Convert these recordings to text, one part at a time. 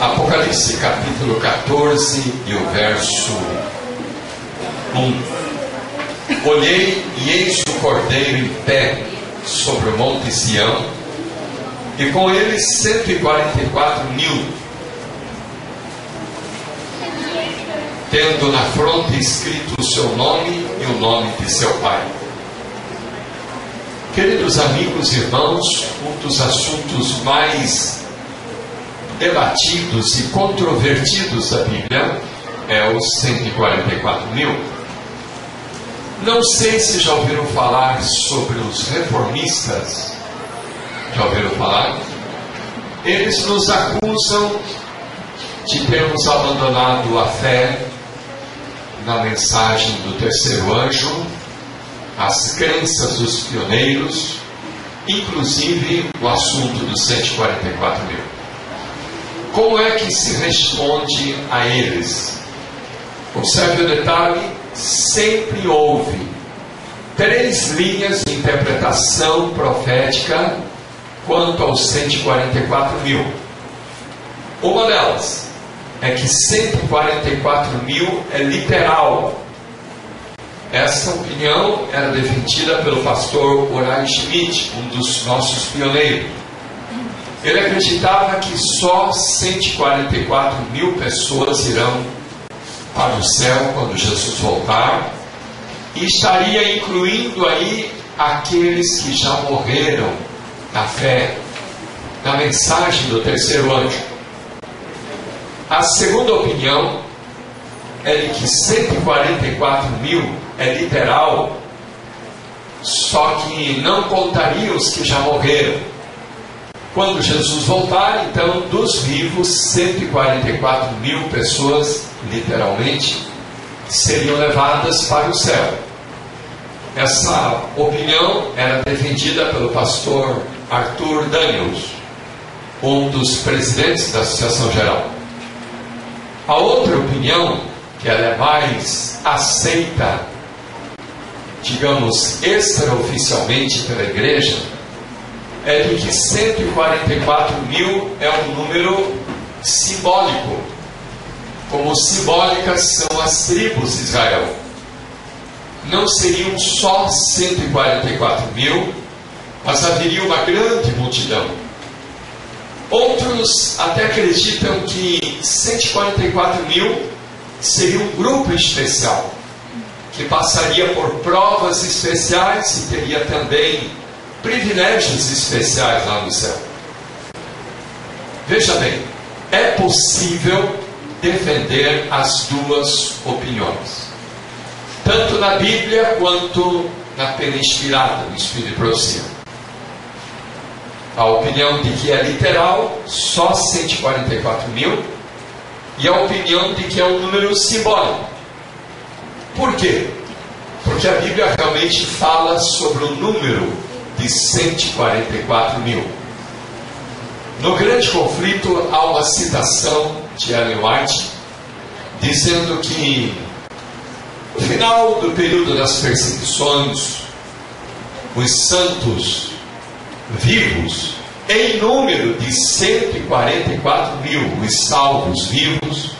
Apocalipse capítulo 14 e o verso 1. Olhei e eis o cordeiro em pé sobre o monte Sião, e com ele 144 mil, tendo na fronte escrito o seu nome e o nome de seu pai. Queridos amigos e irmãos, um dos assuntos mais debatidos e controvertidos da Bíblia é os 144 mil. Não sei se já ouviram falar sobre os reformistas. Já ouviram falar? Eles nos acusam de termos abandonado a fé na mensagem do terceiro anjo, as crenças dos pioneiros, inclusive o assunto dos 144 mil. Como é que se responde a eles? Observe o detalhe: sempre houve três linhas de interpretação profética quanto aos 144 mil. Uma delas é que 144 mil é literal. Essa opinião era defendida pelo pastor Orai Schmidt, um dos nossos pioneiros. Ele acreditava que só 144 mil pessoas irão para o céu quando Jesus voltar, e estaria incluindo aí aqueles que já morreram na fé, na mensagem do terceiro anjo. A segunda opinião é de que 144 mil é literal, só que não contaria os que já morreram quando Jesus voltar, então, dos vivos, 144 mil pessoas, literalmente, seriam levadas para o céu. Essa opinião era defendida pelo pastor Arthur Daniels, um dos presidentes da Associação Geral. A outra opinião, que ela é mais aceita, digamos, extraoficialmente pela igreja, é de que 144 mil é um número simbólico, como simbólicas são as tribos de Israel. Não seriam só 144 mil, mas haveria uma grande multidão. Outros até acreditam que 144 mil seria um grupo especial, que passaria por provas especiais e teria também privilégios especiais lá no céu. Veja bem, é possível defender as duas opiniões, tanto na Bíblia quanto na pena inspirada do Espírito de Profecia. A opinião de que é literal, só 144 mil, e a opinião de que é um número simbólico. Por quê? Porque a Bíblia realmente fala sobre o número de 144 mil. No grande conflito há uma citação de Ellen White dizendo que no final do período das perseguições, os santos vivos, em número de 144 mil, os salvos vivos,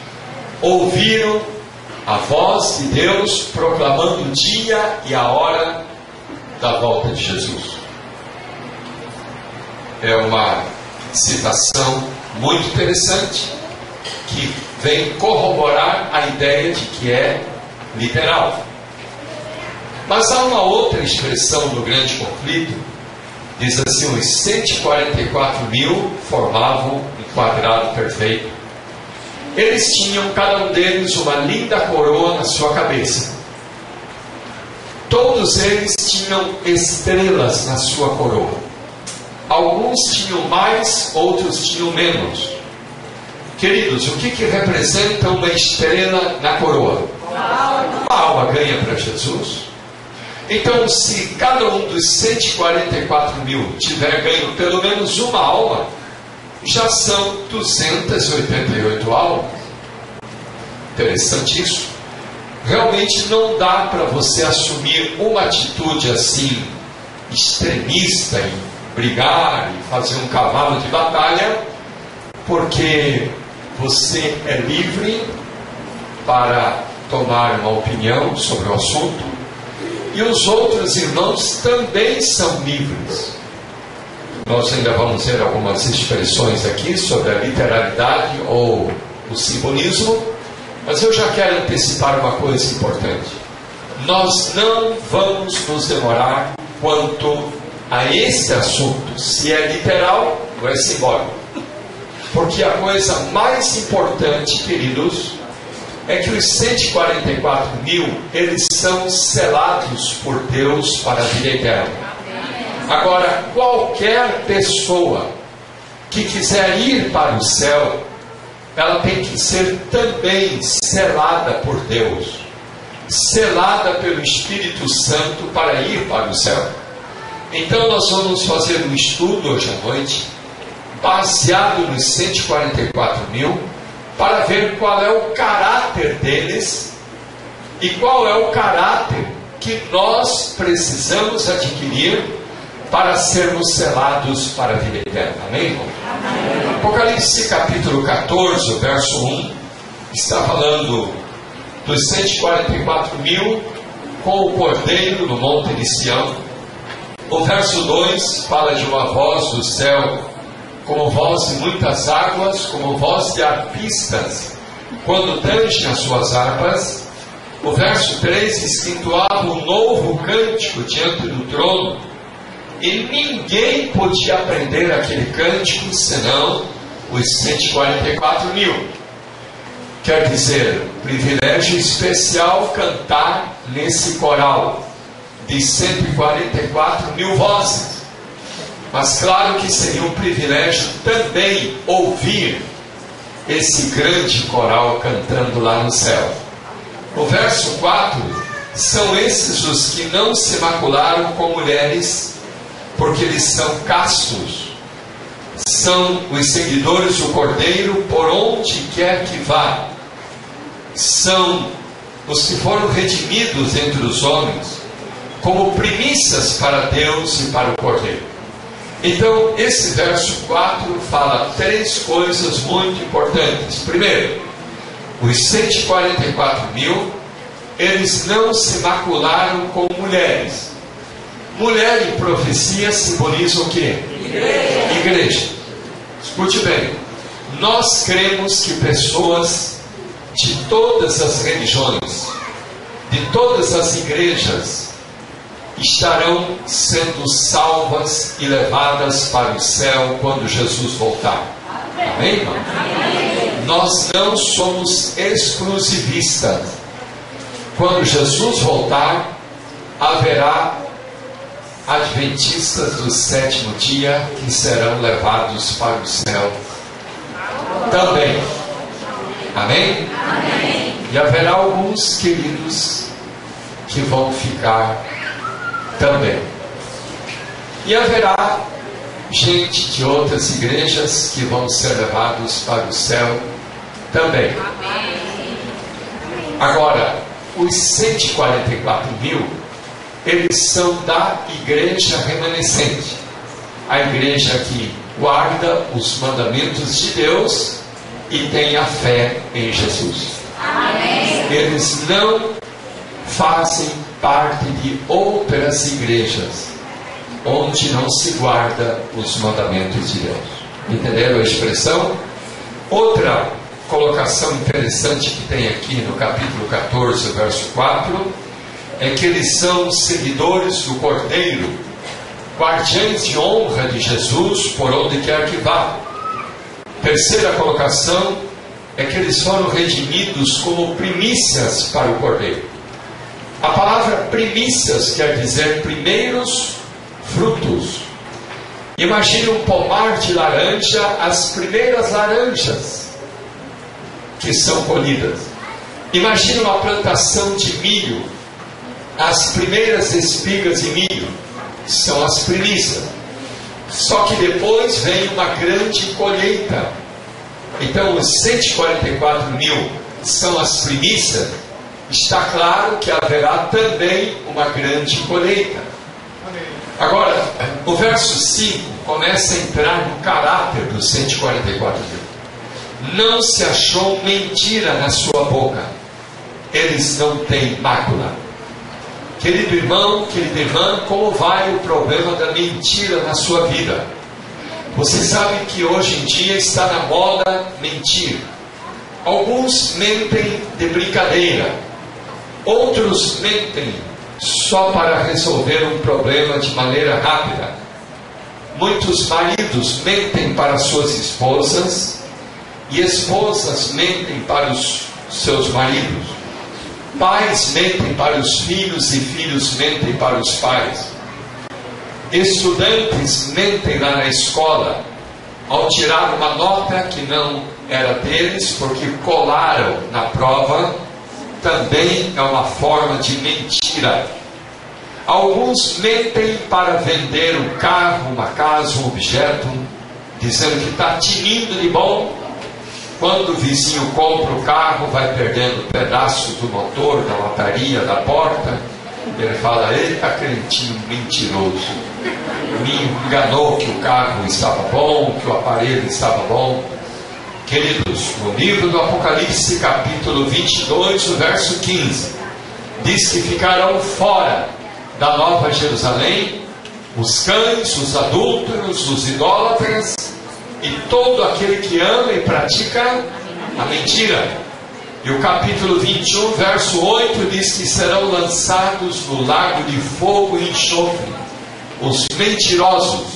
ouviram a voz de Deus proclamando o dia e a hora da volta de Jesus é uma citação muito interessante que vem corroborar a ideia de que é literal. Mas há uma outra expressão no grande conflito, diz assim: os 144 mil formavam um quadrado perfeito. Eles tinham, cada um deles, uma linda coroa na sua cabeça. Todos eles tinham estrelas na sua coroa. Alguns tinham mais, outros tinham menos. Queridos, o que, que representa uma estrela na coroa? Uma alma ganha para Jesus. Então, se cada um dos 144 mil tiver ganho pelo menos uma alma, já são 288 almas. Interessante isso. Realmente não dá para você assumir uma atitude assim extremista brigar e fazer um cavalo de batalha, porque você é livre para tomar uma opinião sobre o assunto, e os outros irmãos também são livres. Nós ainda vamos ver algumas expressões aqui sobre a literalidade ou o simbolismo, mas eu já quero antecipar uma coisa importante. Nós não vamos nos demorar quanto a esse assunto, se é literal ou é simbólico. Porque a coisa mais importante, queridos, é que os 144 mil, eles são selados por Deus para a vida eterna. Agora, qualquer pessoa que quiser ir para o céu, ela tem que ser também selada por Deus, selada pelo Espírito Santo para ir para o céu. Então, nós vamos fazer um estudo hoje à noite, baseado nos 144 mil, para ver qual é o caráter deles e qual é o caráter que nós precisamos adquirir para sermos selados para a vida eterna. Amém, irmão? Amém. Apocalipse capítulo 14, verso 1, está falando dos 144 mil com o cordeiro no monte de Sião. O verso 2 fala de uma voz do céu, como voz de muitas águas, como voz de arpistas, quando tangem as suas harpas. O verso 3 diz um novo cântico diante do trono e ninguém podia aprender aquele cântico senão os 144 mil. Quer dizer, privilégio especial cantar nesse coral de 144 mil vozes. Mas claro que seria um privilégio também ouvir esse grande coral cantando lá no céu. O verso 4 são esses os que não se macularam com mulheres porque eles são castos, são os seguidores do Cordeiro por onde quer que vá, são os que foram redimidos entre os homens, como primícias para Deus e para o Cordeiro. Então, esse verso 4 fala três coisas muito importantes. Primeiro, os 144 mil, eles não se macularam com mulheres. Mulher em profecia simboliza o que? Igreja. Igreja. Escute bem. Nós cremos que pessoas de todas as religiões, de todas as igrejas, estarão sendo salvas e levadas para o céu quando Jesus voltar. Amém, irmão? Nós não somos exclusivistas. Quando Jesus voltar, haverá adventistas do sétimo dia que serão levados para o céu também. Amém? Amém? E haverá alguns queridos que vão ficar também. E haverá gente de outras igrejas que vão ser levados para o céu também. Agora, os 144 mil eles são da igreja remanescente. A igreja que guarda os mandamentos de Deus e tem a fé em Jesus. Amém. Eles não fazem parte de outras igrejas onde não se guarda os mandamentos de Deus. Entenderam a expressão? Outra colocação interessante que tem aqui no capítulo 14, verso 4 é que eles são seguidores do Cordeiro, guardiães de honra de Jesus por onde quer que vá. Terceira colocação é que eles foram redimidos como primícias para o Cordeiro. A palavra primícias quer dizer primeiros frutos. Imagine um pomar de laranja, as primeiras laranjas que são colhidas. Imagine uma plantação de milho, as primeiras espigas de milho são as primícias. Só que depois vem uma grande colheita. Então, os 144 mil são as primícias. Está claro que haverá também uma grande colheita. Agora, o verso 5 começa a entrar no caráter dos 144 mil. não se achou mentira na sua boca. Eles não têm mácula. Querido irmão, querida irmã, como vai o problema da mentira na sua vida? Você sabe que hoje em dia está na moda mentir. Alguns mentem de brincadeira, outros mentem só para resolver um problema de maneira rápida. Muitos maridos mentem para suas esposas e esposas mentem para os seus maridos. Pais mentem para os filhos e filhos mentem para os pais. Estudantes mentem lá na escola ao tirar uma nota que não era deles, porque colaram na prova, também é uma forma de mentira. Alguns mentem para vender um carro, uma casa, um objeto, dizendo que está tinindo de bom. Quando o vizinho compra o carro, vai perdendo pedaços do motor, da lataria, da porta. Ele fala: Eita, crentinho mentiroso me enganou que o carro estava bom, que o aparelho estava bom. Queridos, no livro do Apocalipse, capítulo 22, o verso 15, diz que ficarão fora da Nova Jerusalém os cães, os adúlteros, os idólatras e todo aquele que ama e pratica a mentira. E o capítulo 21, verso 8 diz que serão lançados no lago de fogo e enxofre os mentirosos,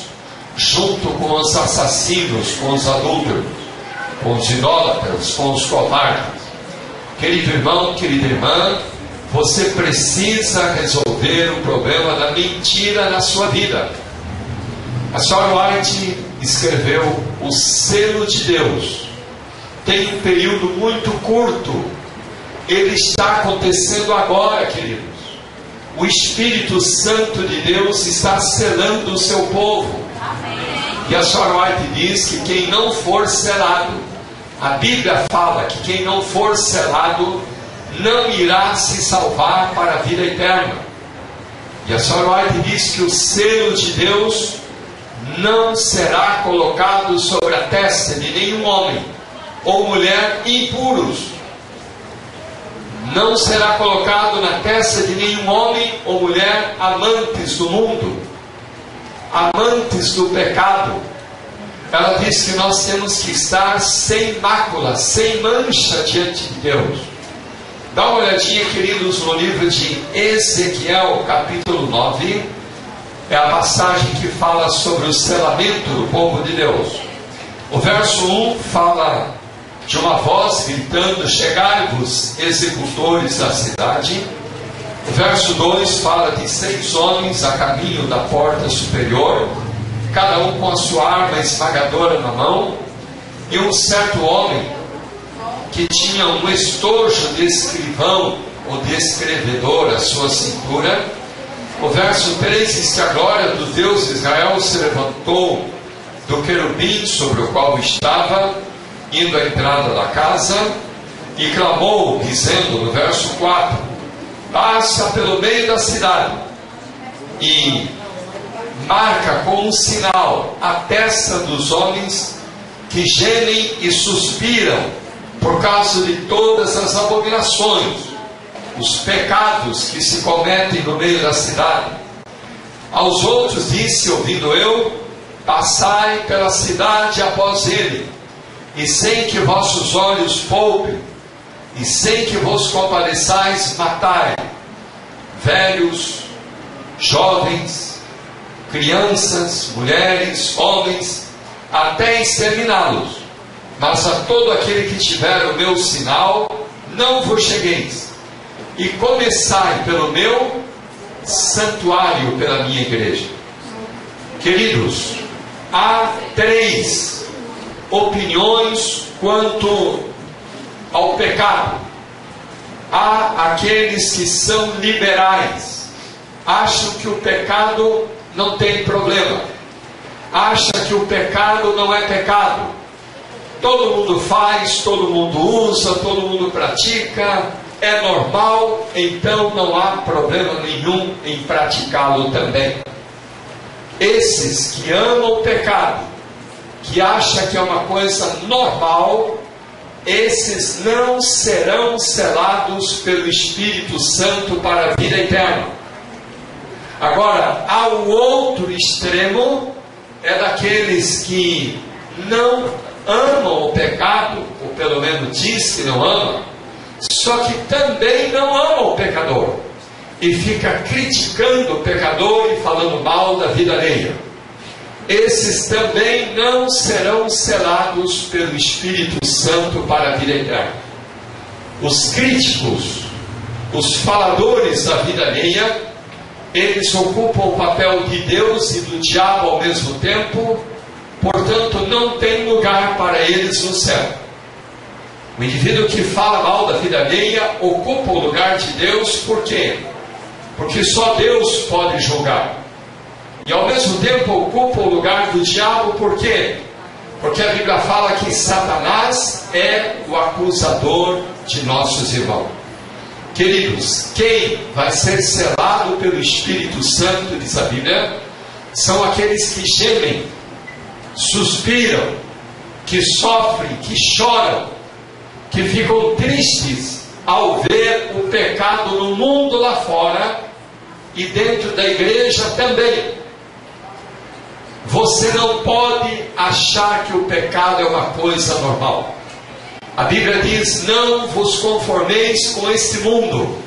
junto com os assassinos, com os adúlteros, com os idólatras, com os covardes. Querido irmão, querida irmã, você precisa resolver o problema da mentira na sua vida. A senhora White escreveu o selo de Deus. Tem um período muito curto. Ele está acontecendo agora, querido o Espírito Santo de Deus está selando o seu povo. E a senhora White diz que quem não for selado, a Bíblia fala que quem não for selado não irá se salvar para a vida eterna. E a senhora White diz que o selo de Deus não será colocado sobre a testa de nenhum homem ou mulher impuros não será colocado na testa de nenhum homem ou mulher amantes do mundo, amantes do pecado. Ela diz que nós temos que estar sem mácula, sem mancha diante de Deus. Dá uma olhadinha, queridos, no livro de Ezequiel, capítulo 9. É a passagem que fala sobre o selamento do povo de Deus. O verso 1 fala de uma voz gritando: Chegai-vos, executores da cidade. O verso 2 fala de seis homens a caminho da porta superior, cada um com a sua arma esmagadora na mão, e um certo homem que tinha um estojo de escrivão ou de escrevedor à sua cintura. O verso 3 diz que a glória do Deus de Israel se levantou do querubim sobre o qual estava indo à entrada da casa, e clamou, dizendo no verso 4: Passa pelo meio da cidade e marca com um sinal a testa dos homens que gemem e suspiram por causa de todas as abominações, os pecados que se cometem no meio da cidade. Aos outros disse, ouvindo eu, passai pela cidade após ele e sem que vossos olhos poupem, e sem que vos compadeçais, matai velhos, jovens, crianças, mulheres, homens, até exterminá-los. Mas a todo aquele que tiver o meu sinal, não vos chegueis. E começai pelo meu santuário, pela minha igreja. Queridos, há três opiniões quanto ao pecado. Há aqueles que são liberais, acham que o pecado não tem problema, acham que o pecado não é pecado. Todo mundo faz, todo mundo usa, todo mundo pratica, é normal, então não há problema nenhum em praticá-lo também. Esses que amam o pecado que acha que é uma coisa normal, esses não serão selados pelo Espírito Santo para a vida eterna. Agora, ao outro extremo, é daqueles que não amam o pecado, ou pelo menos diz que não amam, só que também não amam o pecador, e fica criticando o pecador e falando mal da vida alheia esses também não serão selados pelo Espírito Santo para a vida eterna. Os críticos, os faladores da vida alheia, eles ocupam o papel de Deus e do diabo ao mesmo tempo, portanto, não tem lugar para eles no céu. O indivíduo que fala mal da vida alheia ocupa o lugar de Deus, por quê? Porque só Deus pode julgar e ao mesmo tempo ocupa o lugar do diabo, por quê? Porque a Bíblia fala que Satanás é o acusador de nossos irmãos. Queridos, quem vai ser selado pelo Espírito Santo, diz a Bíblia, são aqueles que gemem, suspiram, que sofrem, que choram, que ficam tristes ao ver o pecado no mundo lá fora e dentro da igreja também. Você não pode achar que o pecado é uma coisa normal. A Bíblia diz: Não vos conformeis com este mundo,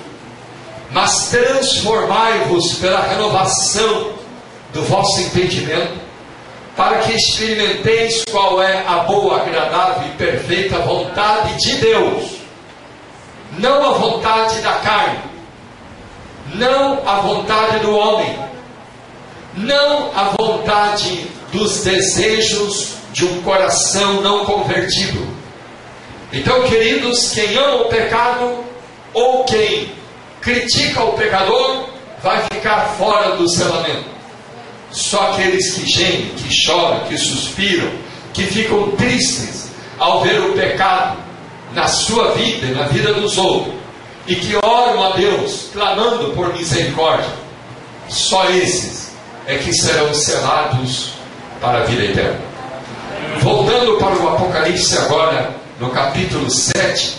mas transformai-vos pela renovação do vosso entendimento, para que experimenteis qual é a boa, agradável e perfeita vontade de Deus, não a vontade da carne, não a vontade do homem não a vontade dos desejos de um coração não convertido. Então, queridos, quem ama o pecado ou quem critica o pecador vai ficar fora do selamento. Só aqueles que gemem, que choram, que suspiram, que ficam tristes ao ver o pecado na sua vida e na vida dos outros, e que oram a Deus clamando por misericórdia, só esses é que serão selados para a vida eterna. Voltando para o Apocalipse agora, no capítulo 7,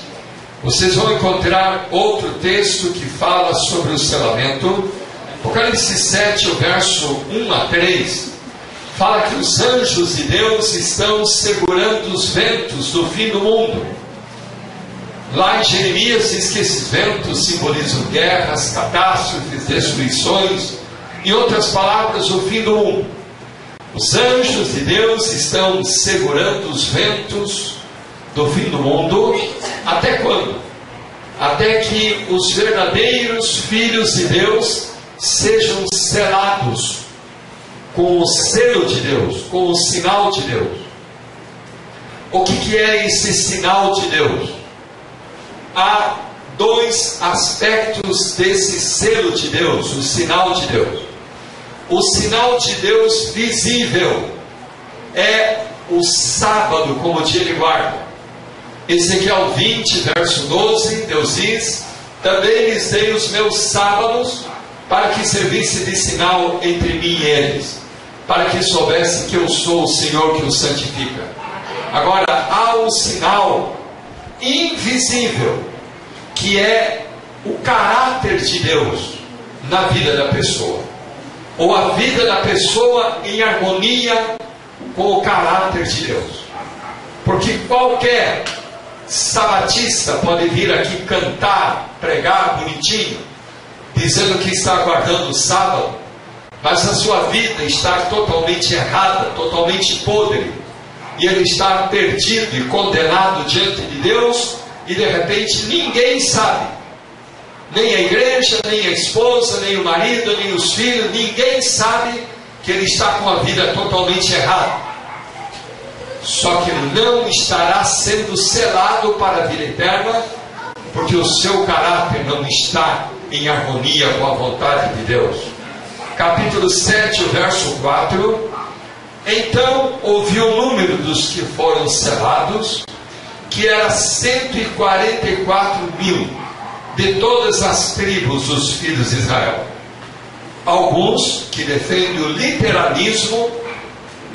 vocês vão encontrar outro texto que fala sobre o selamento. Apocalipse 7, o verso 1 a 3, fala que os anjos de Deus estão segurando os ventos do fim do mundo. Lá em Jeremias diz que esses ventos simbolizam guerras, catástrofes, destruições em outras palavras, o fim do mundo. Os anjos de Deus estão segurando os ventos do fim do mundo. Até quando? Até que os verdadeiros filhos de Deus sejam selados com o selo de Deus, com o sinal de Deus. O que, que é esse sinal de Deus? Há dois aspectos desse selo de Deus, o sinal de Deus o sinal de Deus visível é o sábado como dia de guarda. Ezequiel 20, verso 12, Deus diz: Também lhes dei os meus sábados para que servisse de sinal entre mim e eles, para que soubesse que eu sou o Senhor que os santifica. Agora, há um sinal invisível, que é o caráter de Deus na vida da pessoa ou a vida da pessoa em harmonia com o caráter de Deus. Porque qualquer sabatista pode vir aqui cantar, pregar bonitinho, dizendo que está aguardando o sábado, mas a sua vida está totalmente errada, totalmente podre, e ele está perdido e condenado diante de Deus, e de repente ninguém sabe nem a igreja, nem a esposa, nem o marido, nem os filhos, ninguém sabe que ele está com a vida totalmente errada. Só que não estará sendo selado para a vida eterna, porque o seu caráter não está em harmonia com a vontade de Deus. Capítulo 7, verso 4. Então ouviu o número dos que foram selados, que era 144 mil de todas as tribos dos filhos de Israel. Alguns que defendem o literalismo,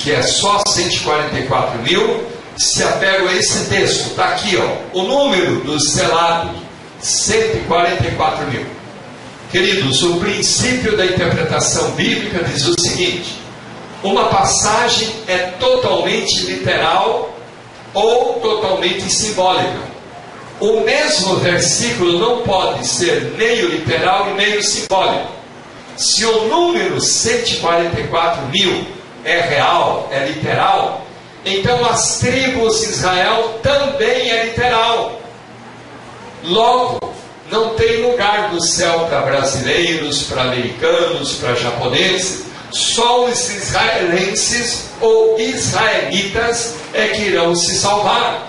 que é só 144 mil, se apegam a esse texto. Está aqui, ó, o número dos selados, 144 mil. Queridos, o princípio da interpretação bíblica diz o seguinte: uma passagem é totalmente literal ou totalmente simbólica. O mesmo versículo não pode ser meio literal e meio simbólico. Se o número 144 mil é real, é literal, então as tribos de Israel também é literal. Logo, não tem lugar no céu para brasileiros, para americanos, para japoneses. Só os israelenses ou israelitas é que irão se salvar.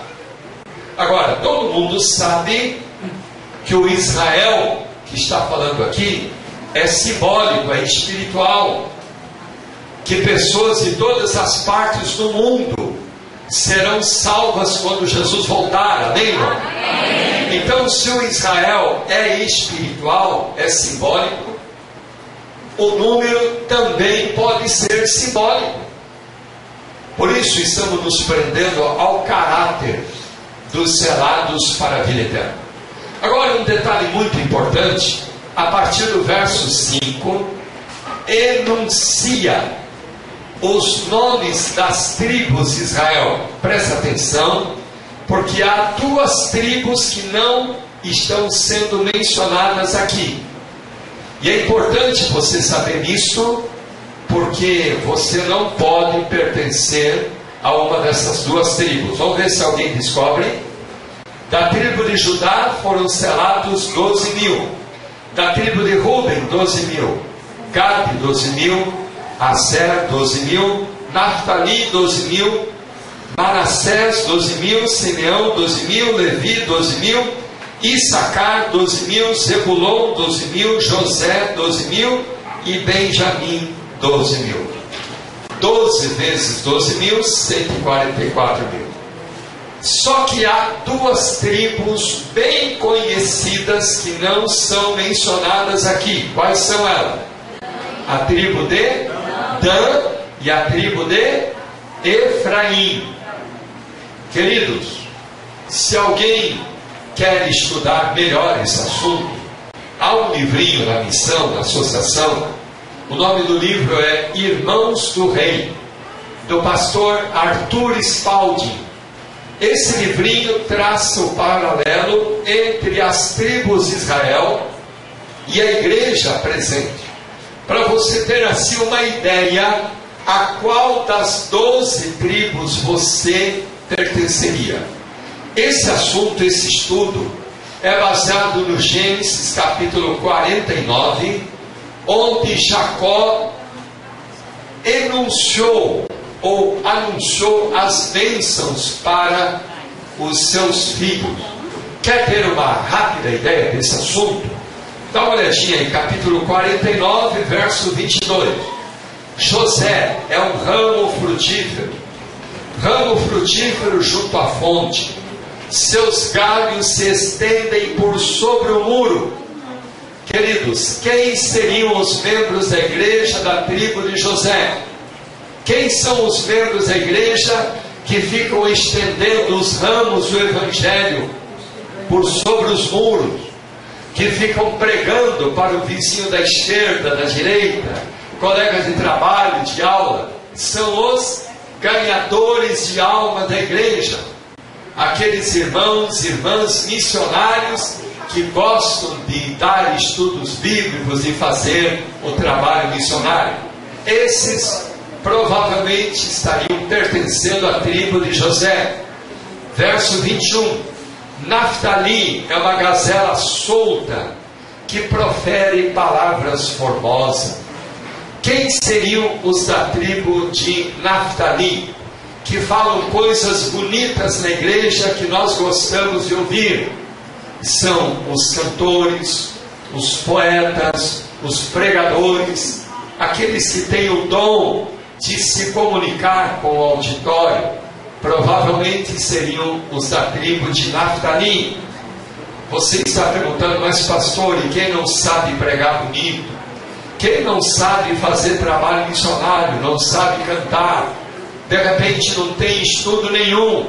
Agora, todo mundo sabe que o Israel que está falando aqui é simbólico, é espiritual. Que pessoas de todas as partes do mundo serão salvas quando Jesus voltar, amém, irmão? Amém. Então, se o Israel é espiritual, é simbólico, o número também pode ser simbólico. Por isso, estamos nos prendendo ao caráter dos selados para a vida eterna. Agora, um detalhe muito importante, a partir do verso 5, enuncia os nomes das tribos de Israel. Presta atenção, porque há duas tribos que não estão sendo mencionadas aqui. E é importante você saber isso, porque você não pode pertencer a uma dessas duas tribos. Vamos ver se alguém descobre. Da tribo de Judá foram selados 12 mil. Da tribo de Ruben, 12 mil. Gad, 12 mil. Aser, 12 mil. Naphtali, 12 mil. Manassés, 12 mil. Simeão, 12 mil. Levi, 12 mil. Issacar, 12 mil. Zebulon, 12 mil. José, 12 mil. E Benjamim, 12 mil. 12 vezes 12 mil, 144 mil. Só que há duas tribos bem conhecidas que não são mencionadas aqui. Quais são elas? A tribo de Dan e a tribo de Efraim. Queridos, se alguém quer estudar melhor esse assunto, há um livrinho na missão, na associação, o nome do livro é Irmãos do Rei, do pastor Arthur Spalding. Esse livrinho traça o paralelo entre as tribos de Israel e a igreja presente. Para você ter assim uma ideia a qual das doze tribos você pertenceria. Esse assunto, esse estudo, é baseado no Gênesis capítulo 49, onde Jacó enunciou ou anunciou as bênçãos para os seus filhos. Quer ter uma rápida ideia desse assunto? Dá uma olhadinha em capítulo 49, verso 22. José é um ramo frutífero, ramo frutífero junto à fonte. Seus galhos se estendem por sobre o muro Queridos, quem seriam os membros da igreja da tribo de José? Quem são os membros da igreja que ficam estendendo os ramos do Evangelho por sobre os muros? Que ficam pregando para o vizinho da esquerda, da direita, colegas de trabalho, de aula? São os ganhadores de alma da igreja. Aqueles irmãos e irmãs missionários que gostam de dar estudos bíblicos e fazer o trabalho missionário. Esses provavelmente estariam pertencendo à tribo de José. Verso 21. Naftali é uma gazela solta que profere palavras formosas. Quem seriam os da tribo de Naftali? Que falam coisas bonitas na igreja que nós gostamos de ouvir são os cantores, os poetas, os pregadores, aqueles que têm o dom de se comunicar com o auditório, provavelmente seriam os da tribo de Naftali. Você está perguntando, mas pastor, e quem não sabe pregar bonito? Quem não sabe fazer trabalho missionário, não sabe cantar, de repente não tem estudo nenhum,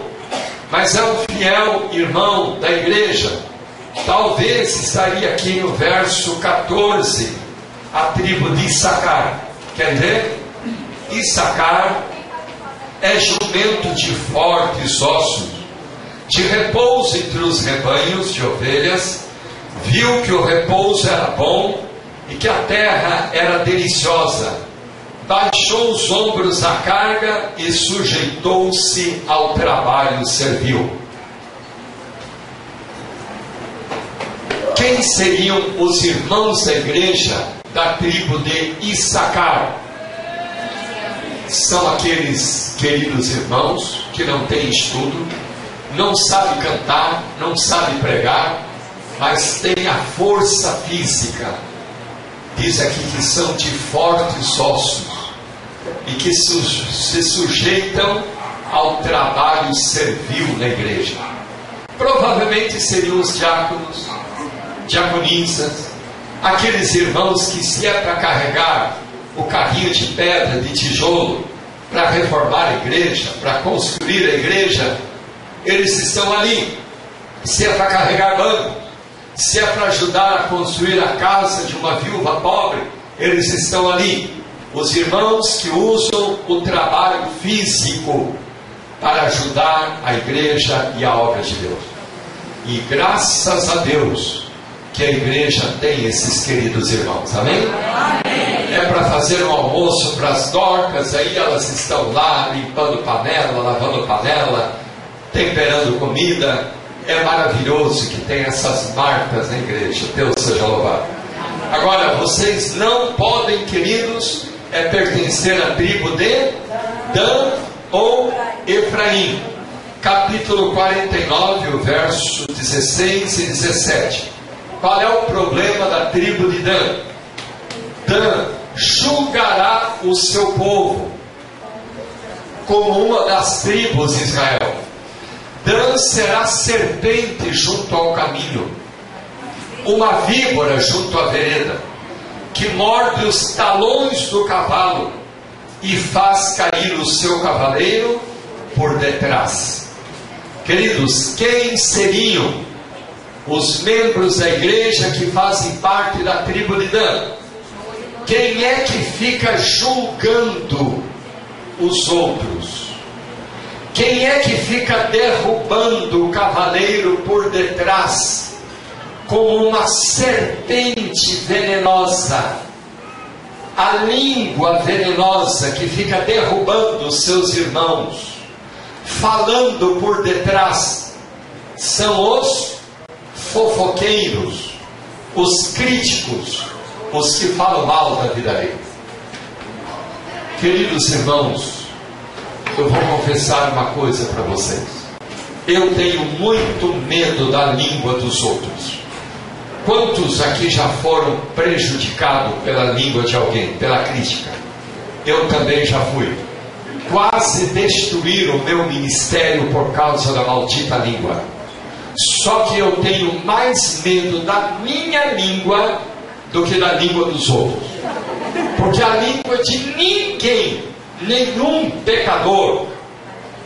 mas é um fiel irmão da igreja. Talvez estaria aqui no verso 14, a tribo de Issacar. Quer ver? Issacar é jumento de fortes ossos, de repouso entre os rebanhos de ovelhas, viu que o repouso era bom e que a terra era deliciosa. Baixou os ombros à carga e sujeitou-se ao trabalho servil. Quem seriam os irmãos da igreja da tribo de Issacar? São aqueles queridos irmãos que não têm estudo, não sabem cantar, não sabem pregar, mas têm a força física, diz aqui que são de fortes ossos e que se sujeitam ao trabalho servil na igreja. Provavelmente seriam os diáconos, diaconisas, aqueles irmãos que, se é para carregar o carrinho de pedra, de tijolo, para reformar a igreja, para construir a igreja, eles estão ali. Se é para carregar banco, se é para ajudar a construir a casa de uma viúva pobre, eles estão ali. Os irmãos que usam o trabalho físico para ajudar a igreja e a obra de Deus. E graças a Deus que a igreja tem esses queridos irmãos, amém? amém. É para fazer um almoço para as dorcas, aí elas estão lá limpando panela, lavando panela, temperando comida, é maravilhoso que tem essas marcas na igreja. Deus seja louvado. Agora, vocês não podem, queridos, é pertencer à tribo de Dan ou Efraim. Capítulo 49, o verso 16 e 17. Qual é o problema da tribo de Dan? Dan julgará o seu povo como uma das tribos de Israel. Dan será serpente junto ao caminho, uma víbora junto à vereda, que morde os talões do cavalo e faz cair o seu cavaleiro por detrás. Queridos, quem seriam os membros da igreja que fazem parte da tribo de Dan? Quem é que fica julgando os outros? Quem é que fica derrubando o cavaleiro por detrás, como uma serpente venenosa? A língua venenosa que fica derrubando os seus irmãos, falando por detrás, são os fofoqueiros, os críticos, os que falam mal da vida alheia. Queridos irmãos, eu vou confessar uma coisa para vocês. Eu tenho muito medo da língua dos outros. Quantos aqui já foram prejudicados pela língua de alguém, pela crítica? Eu também já fui. Quase destruíram o meu ministério por causa da maldita língua. Só que eu tenho mais medo da minha língua do que da língua dos outros. Porque a língua de ninguém nenhum pecador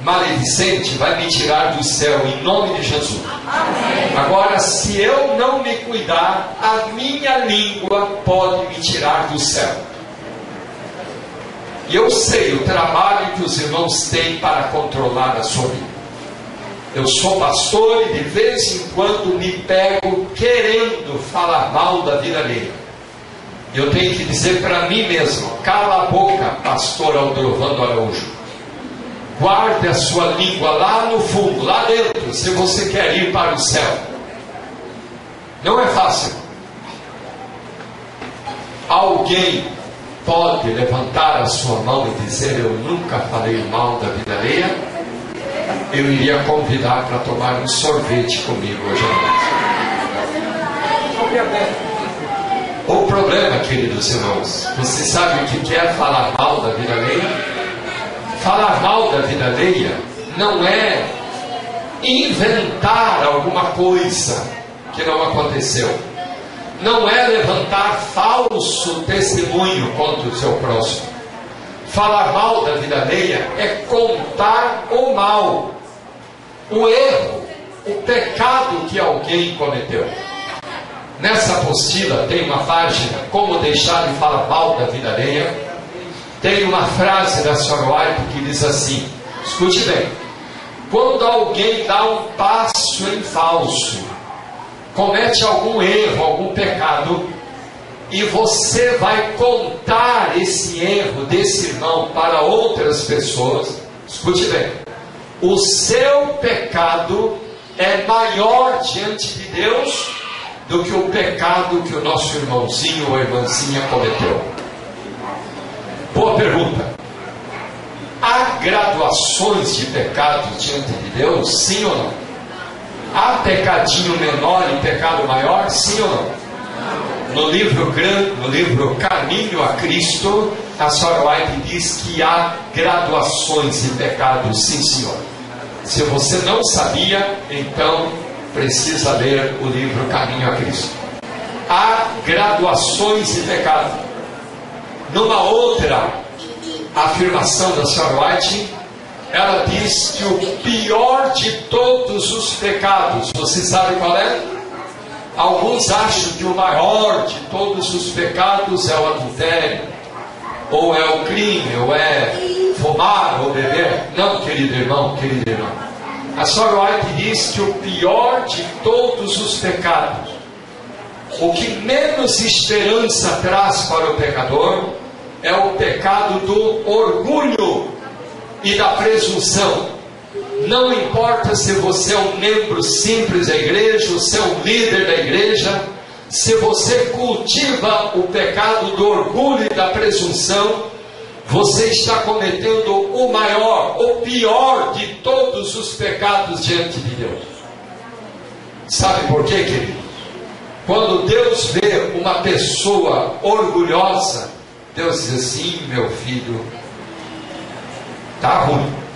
maledicente vai me tirar do céu em nome de Jesus. Amém. Agora, se eu não me cuidar, a minha língua pode me tirar do céu. E eu sei o trabalho que os irmãos têm para controlar a sua língua. Eu sou pastor e de vez em quando me pego querendo falar mal da vida alheia eu tenho que dizer para mim mesmo: cala a boca, pastor Aldrovando Araújo. Guarde a sua língua lá no fundo, lá dentro, se você quer ir para o céu. Não é fácil. Alguém pode levantar a sua mão e dizer: Eu nunca falei mal da vida alheia? Eu iria convidar para tomar um sorvete comigo hoje à noite. O problema, queridos irmãos, você sabe o que é falar mal da vida alheia? Falar mal da vida alheia não é inventar alguma coisa que não aconteceu. Não é levantar falso testemunho contra o seu próximo. Falar mal da vida alheia é contar o mal o erro, o pecado que alguém cometeu. Nessa apostila tem uma página, Como Deixar de Falar Mal da Vida Alheia. Tem uma frase da Sr. White que diz assim: escute bem. Quando alguém dá um passo em falso, comete algum erro, algum pecado, e você vai contar esse erro desse irmão para outras pessoas, escute bem, o seu pecado é maior diante de Deus do que o pecado que o nosso irmãozinho ou irmãzinha cometeu. Boa pergunta. Há graduações de pecado diante de Deus? Sim ou não? Há pecadinho menor e pecado maior? Sim ou não? No livro, no livro Caminho a Cristo, a Sra. White diz que há graduações de pecado, sim senhor. Se você não sabia, então precisa ler o livro Caminho a Cristo. Há graduações de pecado. Numa outra afirmação da Sra. White, ela diz que o pior de todos os pecados, você sabe qual é? Alguns acham que o maior de todos os pecados é o adultério, ou é o crime, ou é fumar ou beber. Não, querido irmão, querido irmão. A Sra. White diz que o pior de todos os pecados, o que menos esperança traz para o pecador, é o pecado do orgulho e da presunção. Não importa se você é um membro simples da igreja, ou se é um líder da igreja, se você cultiva o pecado do orgulho e da presunção, você está cometendo o maior, o pior de todos os pecados diante de Deus. Sabe por quê, querido? Quando Deus vê uma pessoa orgulhosa, Deus diz assim: meu filho, tá ruim.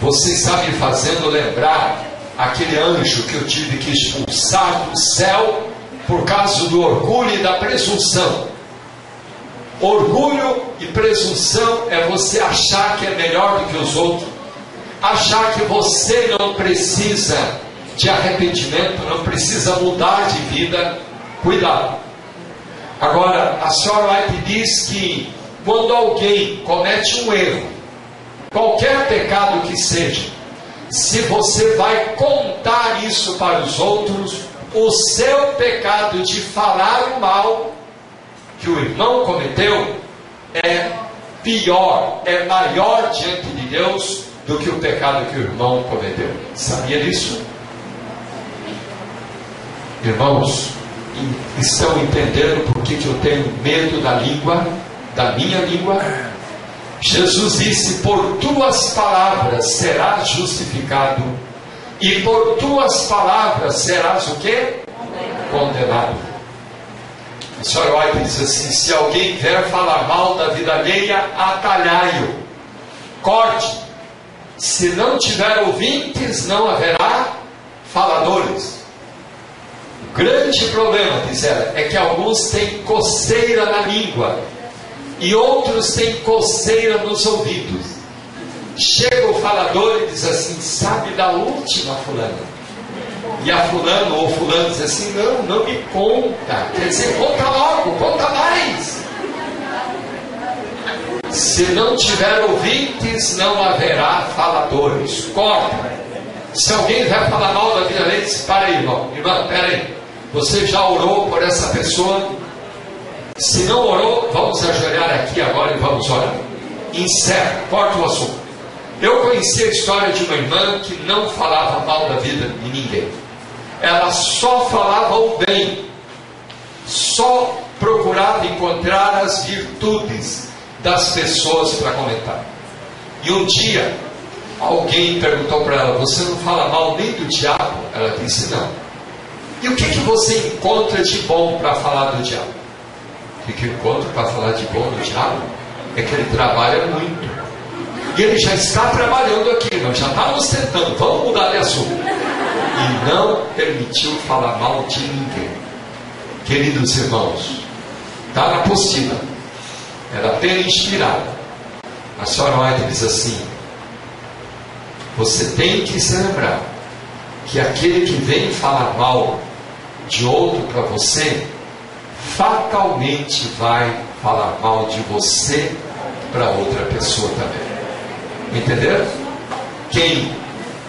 Você está me fazendo lembrar aquele anjo que eu tive que expulsar do céu por causa do orgulho e da presunção. Orgulho e presunção é você achar que é melhor do que os outros, achar que você não precisa de arrependimento, não precisa mudar de vida. Cuidado. Agora, a senhora White diz que quando alguém comete um erro, qualquer pecado que seja, se você vai contar isso para os outros, o seu pecado de falar o mal que o irmão cometeu é pior, é maior diante de Deus do que o pecado que o irmão cometeu. Sabia disso? Irmãos, estão entendendo por que, eu tenho medo da língua, da minha língua? Jesus disse: Por tuas palavras serás justificado, e por tuas palavras serás o que? Condenado. A senhora White diz assim: Se alguém vier falar mal da vida alheia, atalhai-o, corte. Se não tiver ouvintes, não haverá faladores. O grande problema, diz ela, é que alguns têm coceira na língua e outros têm coceira nos ouvidos. Chega o falador e diz assim: Sabe da última fulana? E a fulano ou fulano diz assim: Não, não me conta. Quer dizer, conta logo, conta mais. Se não tiver ouvintes, não haverá faladores. Corta. Se alguém vai falar mal da vida dele, diz: Para aí, irmão. Irmã, pera aí. Você já orou por essa pessoa? Se não orou, vamos ajoelhar aqui agora e vamos orar. Encerra, corta o assunto. Eu conheci a história de uma irmã que não falava mal da vida de ninguém. Ela só falava o bem, só procurava encontrar as virtudes das pessoas para comentar. E um dia, alguém perguntou para ela: Você não fala mal nem do diabo? Ela disse: Não. E o que, que você encontra de bom para falar do diabo? O que, encontro para falar de bom do diabo? É que ele trabalha muito. E ele já está trabalhando aqui, nós já estávamos tentando, vamos mudar de assunto. E não permitiu falar mal de ninguém. Queridos irmãos, está na apostila, era pena inspirada. A senhora White diz assim: você tem que se lembrar que aquele que vem falar mal de outro para você, fatalmente vai falar mal de você para outra pessoa também. Entenderam? Quem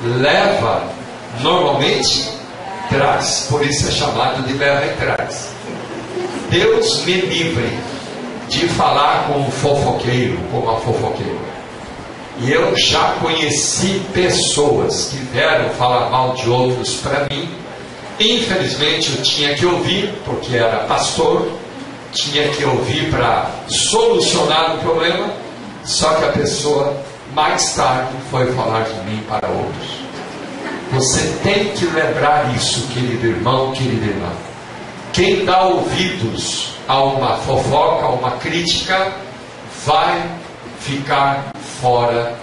leva normalmente traz, por isso é chamado de leva e traz. Deus me livre de falar com um fofoqueiro, com uma fofoqueira. E eu já conheci pessoas que vieram falar mal de outros para mim. Infelizmente eu tinha que ouvir, porque era pastor, tinha que ouvir para solucionar o problema, só que a pessoa mais tarde foi falar de mim para outros. Você tem que lembrar isso, querido irmão, querida irmã. Quem dá ouvidos a uma fofoca, a uma crítica, vai ficar fora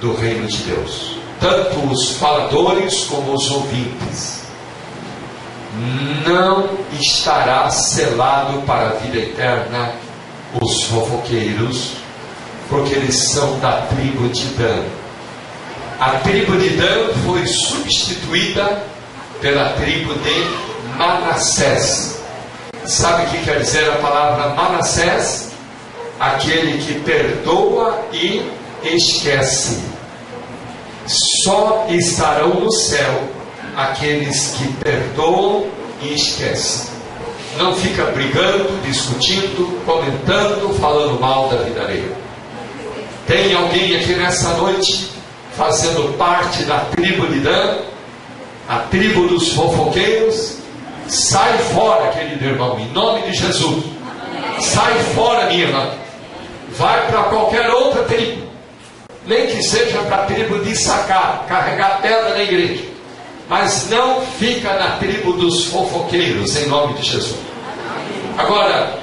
do reino de Deus. Tanto os faladores como os ouvintes. Não estará selado para a vida eterna os fofoqueiros, porque eles são da tribo de Dan. A tribo de Dan foi substituída pela tribo de Manassés. Sabe o que quer dizer a palavra Manassés? Aquele que perdoa e esquece. Só estarão no céu aqueles que perdoam e esquecem. Não fica brigando, discutindo, comentando, falando mal da vida alheia. Tem alguém aqui nessa noite fazendo parte da tribo de Dan, a tribo dos fofoqueiros? Sai fora, querido irmão, em nome de Jesus. Sai fora, minha irmã. Vai para qualquer outra tribo nem que seja para a tribo de sacar, carregar pedra na igreja. Mas não fica na tribo dos fofoqueiros, em nome de Jesus. Agora,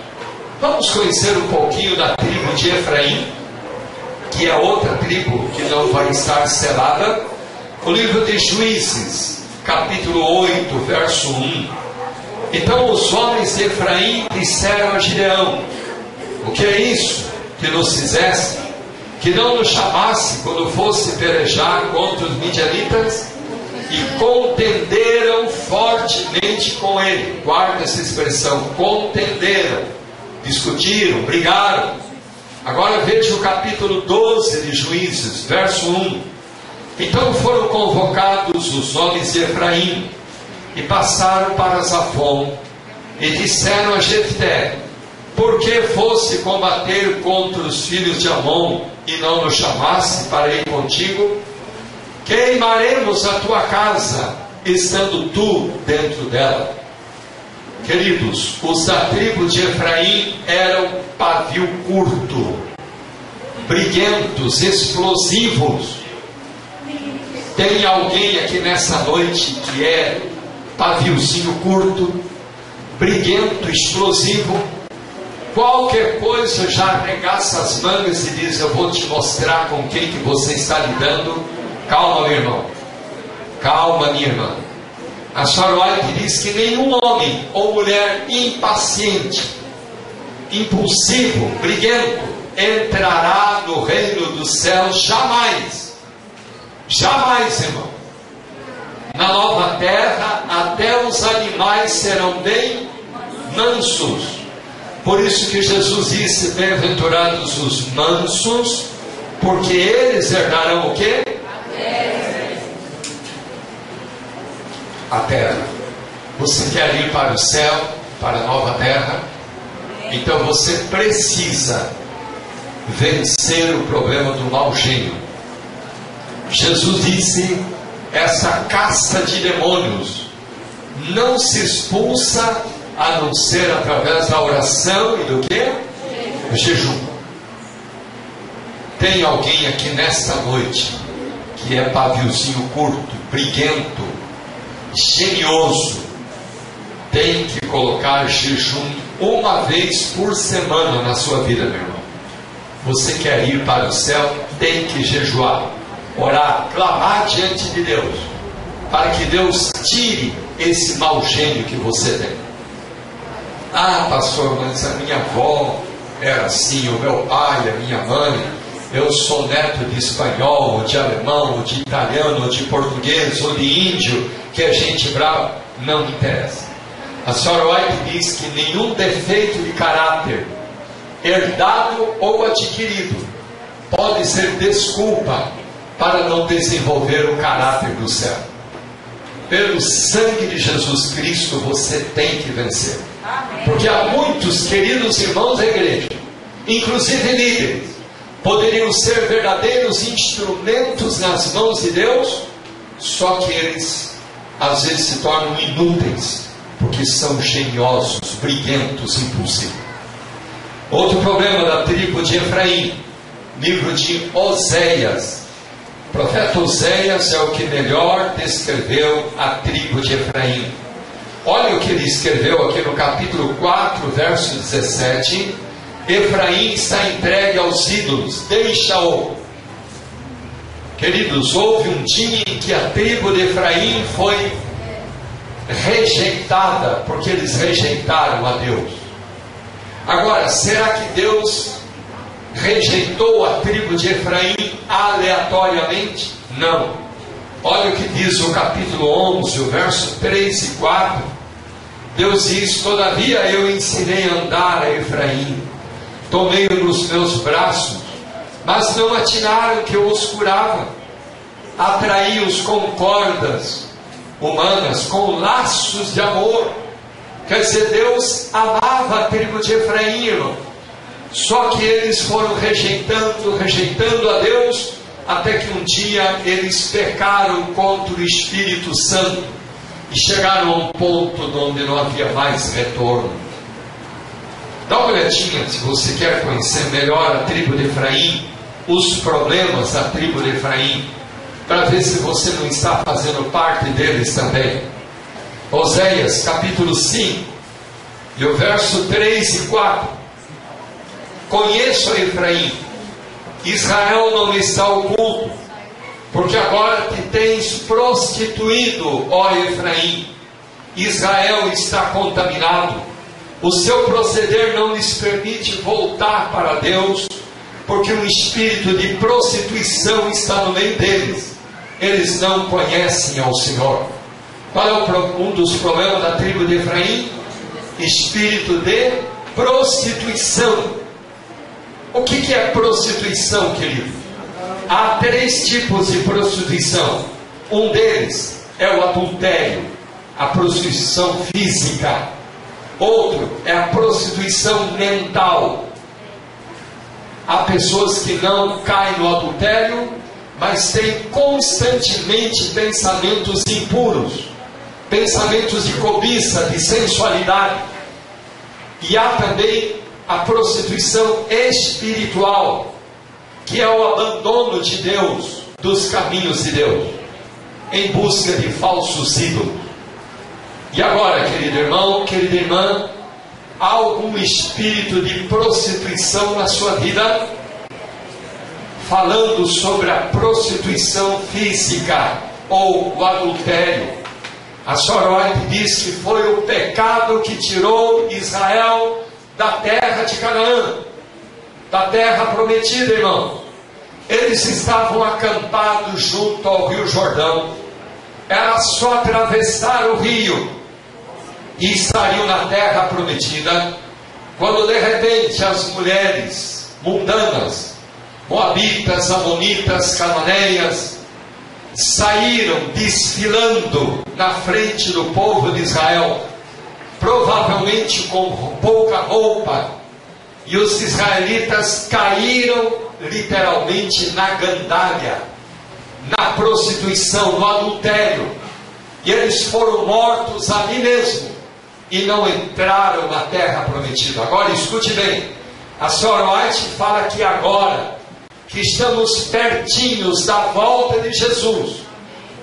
vamos conhecer um pouquinho da tribo de Efraim, que é outra tribo que não vai estar selada. O livro de Juízes, capítulo 8, verso 1. Então os homens de Efraim disseram a Gideão: O que é isso que nos fizeste? que não nos chamasse quando fosse pelejar contra os midianitas e contenderam fortemente com ele. Guarda essa expressão: contenderam, discutiram, brigaram. Agora veja o capítulo 12 de Juízes, verso 1. Então foram convocados os homens de Efraim e passaram para Zafon e disseram a Jefté: Por que fosse combater contra os filhos de Amon e não nos chamasse para ir contigo, queimaremos a tua casa, estando tu dentro dela. Queridos, os da tribo de Efraim eram pavio curto, briguentos, explosivos. Tem alguém aqui nessa noite que é paviozinho curto, briguento, explosivo? Qualquer coisa já arregaça as mangas e diz: Eu vou te mostrar com quem que você está lidando. Calma, meu irmão. Calma, minha irmã. A senhora White diz que nenhum homem ou mulher impaciente, impulsivo, briguento, entrará no reino dos céus jamais. Jamais, irmão. Na nova terra, até os animais serão bem mansos por isso que Jesus disse: Bem-aventurados os mansos, porque eles herdarão o quê? A terra. Você quer ir para o céu, para a nova terra? Então você precisa vencer o problema do mau gênio. Jesus disse: essa casta de demônios não se expulsa a não ser através da oração e do que? Jejum. Tem alguém aqui nesta noite que é paviozinho curto, briguento, genioso, tem que colocar jejum uma vez por semana na sua vida, meu irmão. Você quer ir para o céu, tem que jejuar, orar, clamar diante de Deus, para que Deus tire esse mau gênio que você tem. Ah, pastor, mas a minha avó era assim, o meu pai, a minha mãe, eu sou neto de espanhol, ou de alemão, ou de italiano, ou de português, ou de índio, que a gente brava, não interessa. A senhora White diz que nenhum defeito de caráter, herdado ou adquirido, pode ser desculpa para não desenvolver o caráter do céu. Pelo sangue de Jesus Cristo você tem que vencer. Porque há muitos queridos irmãos da igreja, inclusive líderes, poderiam ser verdadeiros instrumentos nas mãos de Deus, só que eles às vezes se tornam inúteis, porque são geniosos, briguentos, impulsivos. Outro problema da tribo de Efraim, livro de Oséias. O profeta Oséias é o que melhor descreveu a tribo de Efraim. Olha o que ele escreveu aqui no capítulo 4, verso 17 Efraim está entregue aos ídolos, deixa-o. Queridos, houve um dia em que a tribo de Efraim foi rejeitada, porque eles rejeitaram a Deus. Agora, será que Deus rejeitou a tribo de Efraim aleatoriamente? Não. Olha o que diz o capítulo 11, o verso 3 e 4. Deus diz: Todavia eu ensinei a andar a Efraim tomei-o nos meus braços, mas não atinaram que eu os curava. Atraí-os com cordas humanas, com laços de amor. Quer dizer, Deus amava a tribo de Efraim, irmão. Só que eles foram rejeitando, rejeitando a Deus, até que um dia eles pecaram contra o Espírito Santo e chegaram a um ponto onde não havia mais retorno. Dá uma olhadinha se você quer conhecer melhor a tribo de Efraim, os problemas da tribo de Efraim, para ver se você não está fazendo parte deles também. Oséias capítulo 5, e o verso 3 e 4. Conheço a Efraim, Israel não está oculto, porque agora te tens prostituído, ó Efraim. Israel está contaminado o seu proceder não lhes permite voltar para Deus, porque um espírito de prostituição está no meio deles. Eles não conhecem ao Senhor. Qual é um dos problemas da tribo de Efraim? Espírito de prostituição. O que, é prostituição, querido? Há três tipos de prostituição. Um deles é o adultério, a prostituição física. Outro é a prostituição mental. Há pessoas que não caem no adultério, mas têm constantemente pensamentos impuros, pensamentos de cobiça, de sensualidade. E há também a prostituição espiritual, que é o abandono de Deus, dos caminhos de Deus, em busca de falsos ídolos. E agora, querido irmão, querida irmã, há algum espírito de prostituição na sua vida? Falando sobre a prostituição física ou o adultério. A Soroite diz que foi o pecado que tirou Israel da terra de Canaã, da terra prometida, irmão. Eles estavam acampados junto ao Rio Jordão. Era só atravessar o rio e estariam na terra prometida, quando de repente as mulheres mundanas, moabitas, amonitas, cananeias, saíram desfilando na frente do povo de Israel, provavelmente com pouca roupa, e os israelitas caíram literalmente na gandalha, na prostituição, no adultério, e eles foram mortos ali mesmo e não entraram na terra prometida. Agora escute bem, a senhora White fala que agora que estamos pertinhos da volta de Jesus,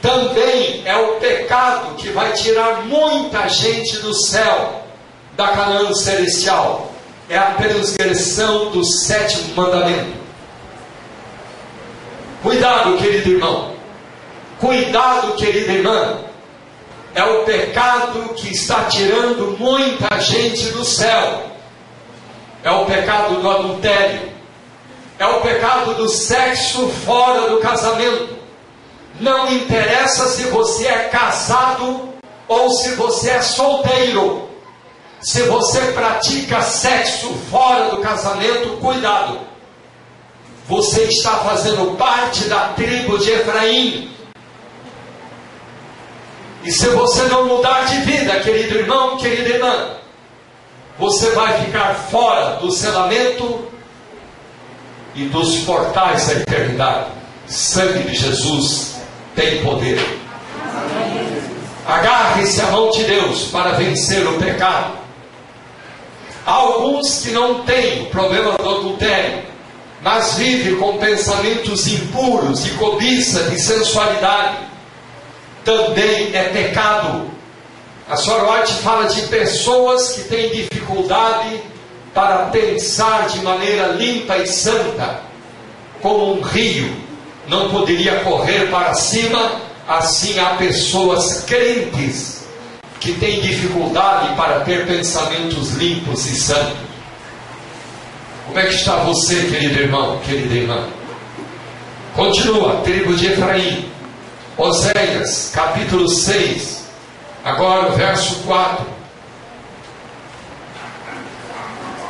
também é o pecado que vai tirar muita gente do céu, da Canaã celestial. É a transgressão do sétimo mandamento. Cuidado, querido irmão. Cuidado, querida irmã é o pecado que está tirando muita gente do céu. É o pecado do adultério. é o pecado do sexo fora do casamento. Não interessa se você é casado ou se você é solteiro. Se você pratica sexo fora do casamento, cuidado. Você está fazendo parte da tribo de Efraim. E se você não mudar de vida, querido irmão, querida irmã, você vai ficar fora do selamento e dos portais da eternidade. Sangue de Jesus tem poder. Agarre-se à mão de Deus para vencer o pecado. Há alguns que não têm problema do adultério, mas vivem com pensamentos impuros, de cobiça, de sensualidade. Também é pecado. A White fala de pessoas que têm dificuldade para pensar de maneira limpa e santa, como um rio não poderia correr para cima, assim há pessoas crentes que têm dificuldade para ter pensamentos limpos e santos. Como é que está você, querido irmão, querida irmã? Continua, tribo de Efraim, Oséias, capítulo 6, agora o verso 4.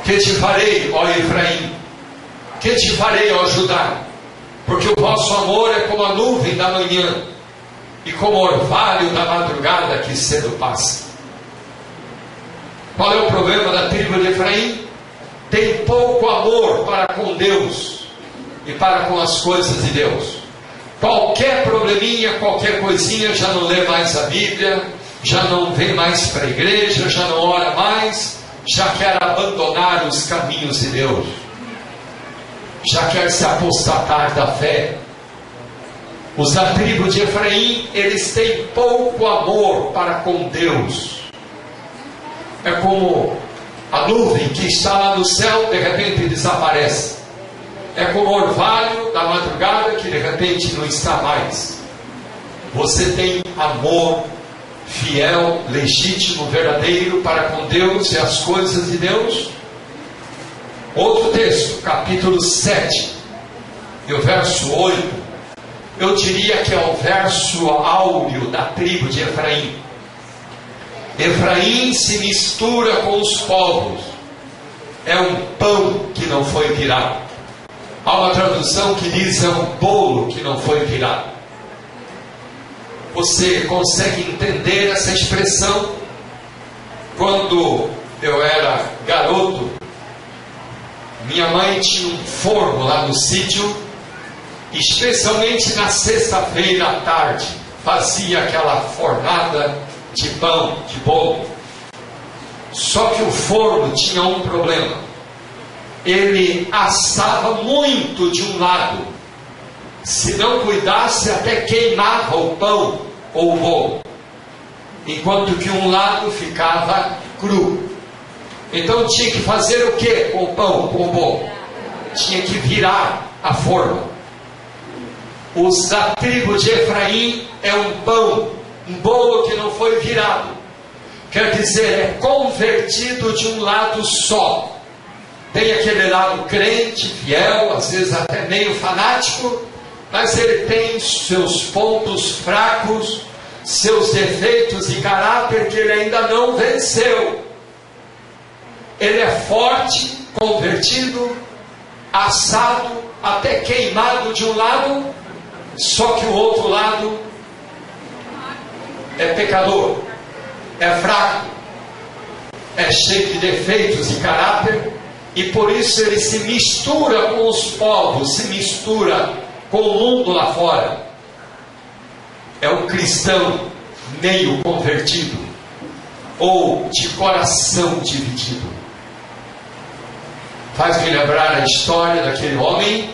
Que te farei, ó Efraim? Que te farei, ó Judá? Porque o vosso amor é como a nuvem da manhã e como o orvalho da madrugada que cedo passa. Qual é o problema da tribo de Efraim? Tem pouco amor para com Deus e para com as coisas de Deus. Qualquer probleminha, qualquer coisinha, já não lê mais a Bíblia, já não vem mais para a igreja, já não ora mais, já quer abandonar os caminhos de Deus, já quer se apostatar da fé. Os da tribo de Efraim, eles têm pouco amor para com Deus. É como a nuvem que está lá no céu, de repente desaparece. É como o orvalho da madrugada que de repente não está mais. Você tem amor fiel, legítimo, verdadeiro para com Deus e as coisas de Deus. Outro texto, capítulo 7, e o verso 8, eu diria que é o verso áureo da tribo de Efraim. Efraim se mistura com os povos, é um pão que não foi virado. Há uma tradução que diz é um bolo que não foi virado. Você consegue entender essa expressão? Quando eu era garoto, minha mãe tinha um forno lá no sítio, especialmente na sexta-feira à tarde, fazia aquela fornada de pão, de bolo. Só que o forno tinha um problema. Ele assava muito de um lado se não cuidasse, até queimava o pão ou o bolo, enquanto que um lado ficava cru. Então tinha que fazer o que com o pão, com o bolo? Tinha que virar a forma. Os da tribo de Efraim é um pão, um bolo que não foi virado. Quer dizer, é convertido de um lado só. Tem aquele lado crente, fiel, às vezes até meio fanático, mas ele tem seus pontos fracos, seus defeitos de caráter que ele ainda não venceu. Ele é forte, convertido, assado, até queimado de um lado, só que o outro lado é pecador, é fraco, é cheio de defeitos de caráter, e por isso ele se mistura com os povos, se mistura com o mundo lá fora. É o cristão meio convertido ou de coração dividido. Faz-me lembrar a história daquele homem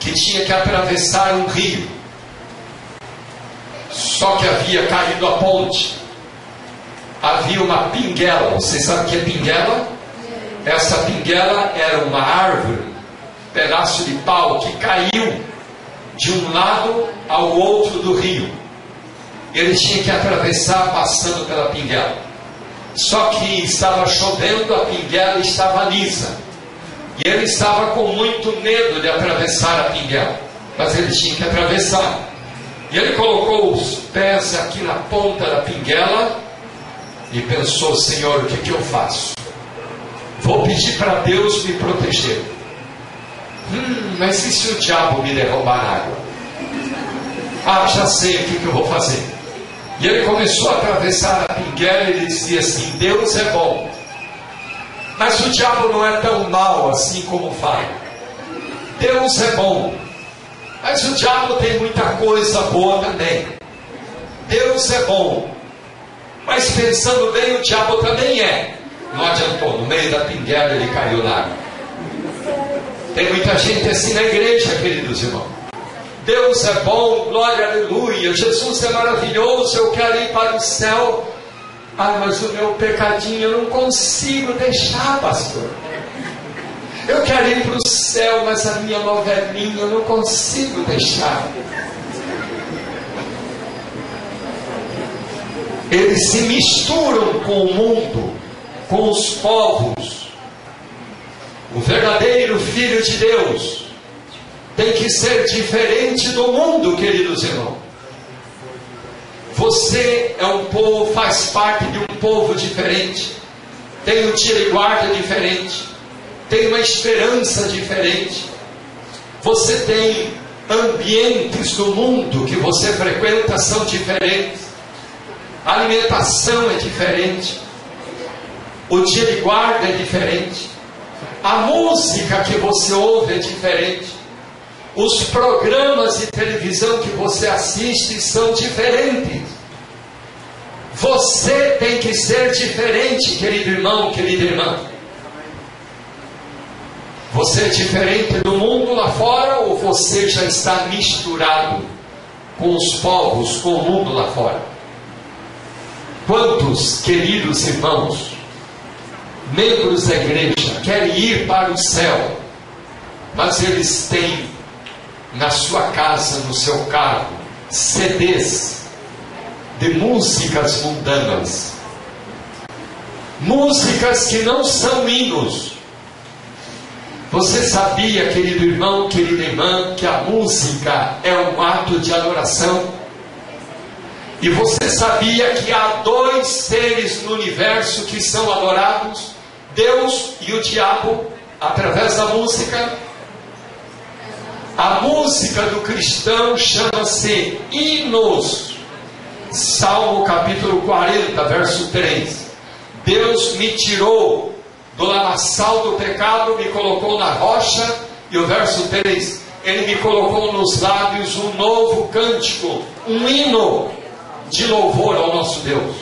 que tinha que atravessar um rio. Só que havia caído a ponte. Havia uma pinguela. Você sabe o que é pinguela? Essa pinguela era uma árvore, pedaço de pau que caiu de um lado ao outro do rio. Ele tinha que atravessar passando pela pinguela. Só que estava chovendo, a pinguela estava lisa. E ele estava com muito medo de atravessar a pinguela, mas ele tinha que atravessar. E ele colocou os pés aqui na ponta da pinguela e pensou: Senhor, o que, que eu faço? Vou pedir para Deus me proteger. Hum, mas e se o diabo me derrubar na água? Ah, já sei o que, que eu vou fazer. E ele começou a atravessar a pinguela e ele dizia assim: Deus é bom. Mas o diabo não é tão mal assim como fala. Deus é bom. Mas o diabo tem muita coisa boa também. Deus é bom. Mas pensando bem, o diabo também é. Não adiantou, no meio da pinguela ele caiu lá. Tem muita gente assim na igreja, queridos irmãos. Deus é bom, glória, aleluia. Jesus é maravilhoso, eu quero ir para o céu. Ah, mas o meu pecadinho eu não consigo deixar, pastor. Eu quero ir para o céu, mas a minha novelinha eu não consigo deixar. Eles se misturam com o mundo com os povos. O verdadeiro Filho de Deus tem que ser diferente do mundo, queridos irmãos. Você é um povo, faz parte de um povo diferente, tem um tira e guarda diferente, tem uma esperança diferente. Você tem ambientes do mundo que você frequenta são diferentes, a alimentação é diferente, o dia de guarda é diferente. A música que você ouve é diferente. Os programas de televisão que você assiste são diferentes. Você tem que ser diferente, querido irmão, querida irmã. Você é diferente do mundo lá fora ou você já está misturado com os povos, com o mundo lá fora? Quantos queridos irmãos membros da igreja querem ir para o céu, mas eles têm na sua casa, no seu carro, CDs de músicas mundanas, músicas que não são hinos. Você sabia, querido irmão, querida irmã, que a música é um ato de adoração? E você sabia que há dois seres no universo que são adorados? Deus e o diabo através da música. A música do cristão chama-se hinos. Salmo capítulo 40, verso 3. Deus me tirou do lamaçal do pecado, me colocou na rocha. E o verso 3, ele me colocou nos lábios um novo cântico, um hino de louvor ao nosso Deus.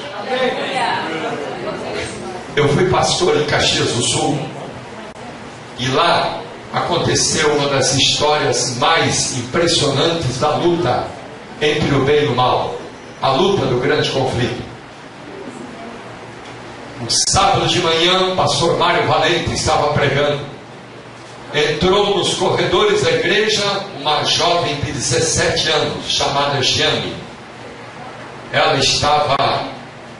Eu fui pastor em Caxias do Sul e lá aconteceu uma das histórias mais impressionantes da luta entre o bem e o mal, a luta do grande conflito. Um sábado de manhã, o pastor Mário Valente estava pregando. Entrou nos corredores da igreja uma jovem de 17 anos, chamada Gianni. Ela estava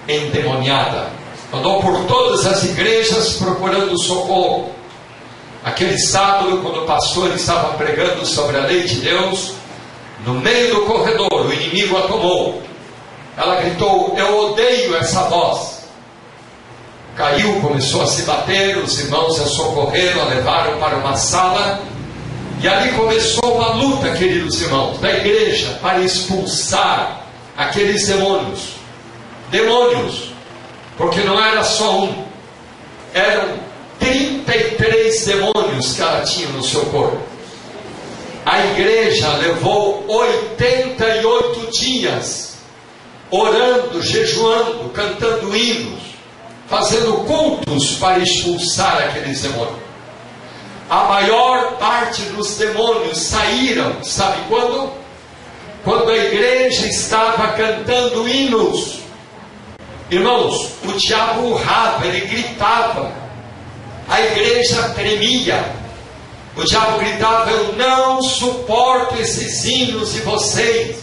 endemoniada andou por todas as igrejas procurando socorro. Aquele sábado, quando o pastor estava pregando sobre a lei de Deus, no meio do corredor, o inimigo a tomou. Ela gritou: Eu odeio essa voz. Caiu, começou a se bater, os irmãos a socorreram, a levaram para uma sala. E ali começou uma luta, queridos irmãos, da igreja para expulsar aqueles demônios. Demônios porque não era só um, eram 33 demônios que ela tinha no seu corpo. A igreja levou 88 dias orando, jejuando, cantando hinos, fazendo cultos para expulsar aqueles demônios. A maior parte dos demônios saíram, sabe quando? Quando a igreja estava cantando hinos Irmãos, o diabo urrava, ele gritava, a igreja tremia. O diabo gritava: Eu não suporto esses hinos de vocês.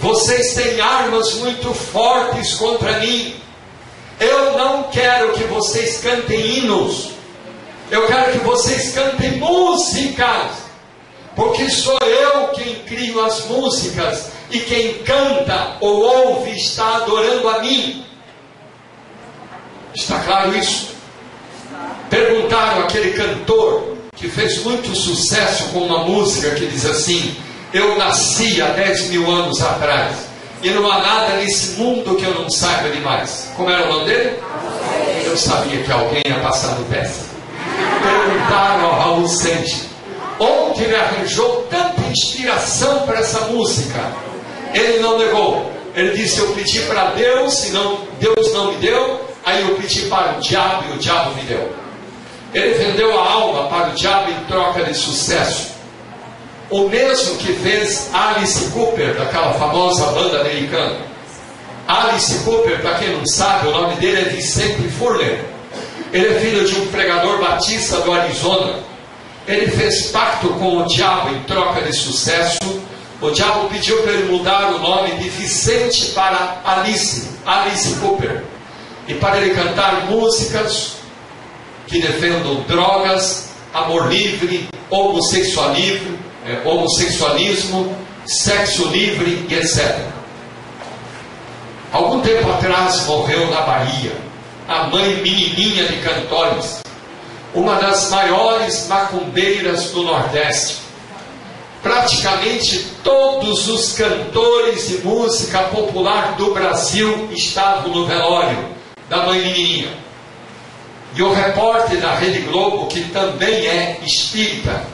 Vocês têm armas muito fortes contra mim. Eu não quero que vocês cantem hinos. Eu quero que vocês cantem músicas, porque sou eu quem crio as músicas e quem canta ou ouve está adorando a mim. Está claro isso? Perguntaram aquele cantor que fez muito sucesso com uma música que diz assim: Eu nasci há 10 mil anos atrás e não há nada nesse mundo que eu não saiba demais. Como era o nome dele? Eu sabia que alguém ia passar no teste. Perguntaram ao Raul Sente onde ele arranjou tanta inspiração para essa música. Ele não negou. Ele disse: Eu pedi para Deus, e não, Deus não me deu. Aí eu pedi para o diabo e o diabo me deu. Ele vendeu a alma para o diabo em troca de sucesso. O mesmo que fez Alice Cooper, daquela famosa banda americana. Alice Cooper, para quem não sabe, o nome dele é Vicente Furler. Ele é filho de um pregador batista do Arizona. Ele fez pacto com o diabo em troca de sucesso. O diabo pediu para ele mudar o nome de Vicente para Alice, Alice Cooper. E para ele cantar músicas que defendam drogas, amor livre, homossexualismo, é, homossexualismo, sexo livre e etc. Algum tempo atrás morreu na Bahia a mãe menininha de Cantores, uma das maiores macumbeiras do Nordeste. Praticamente todos os cantores de música popular do Brasil estavam no velório da mãe menininha. E o repórter da Rede Globo, que também é espírita,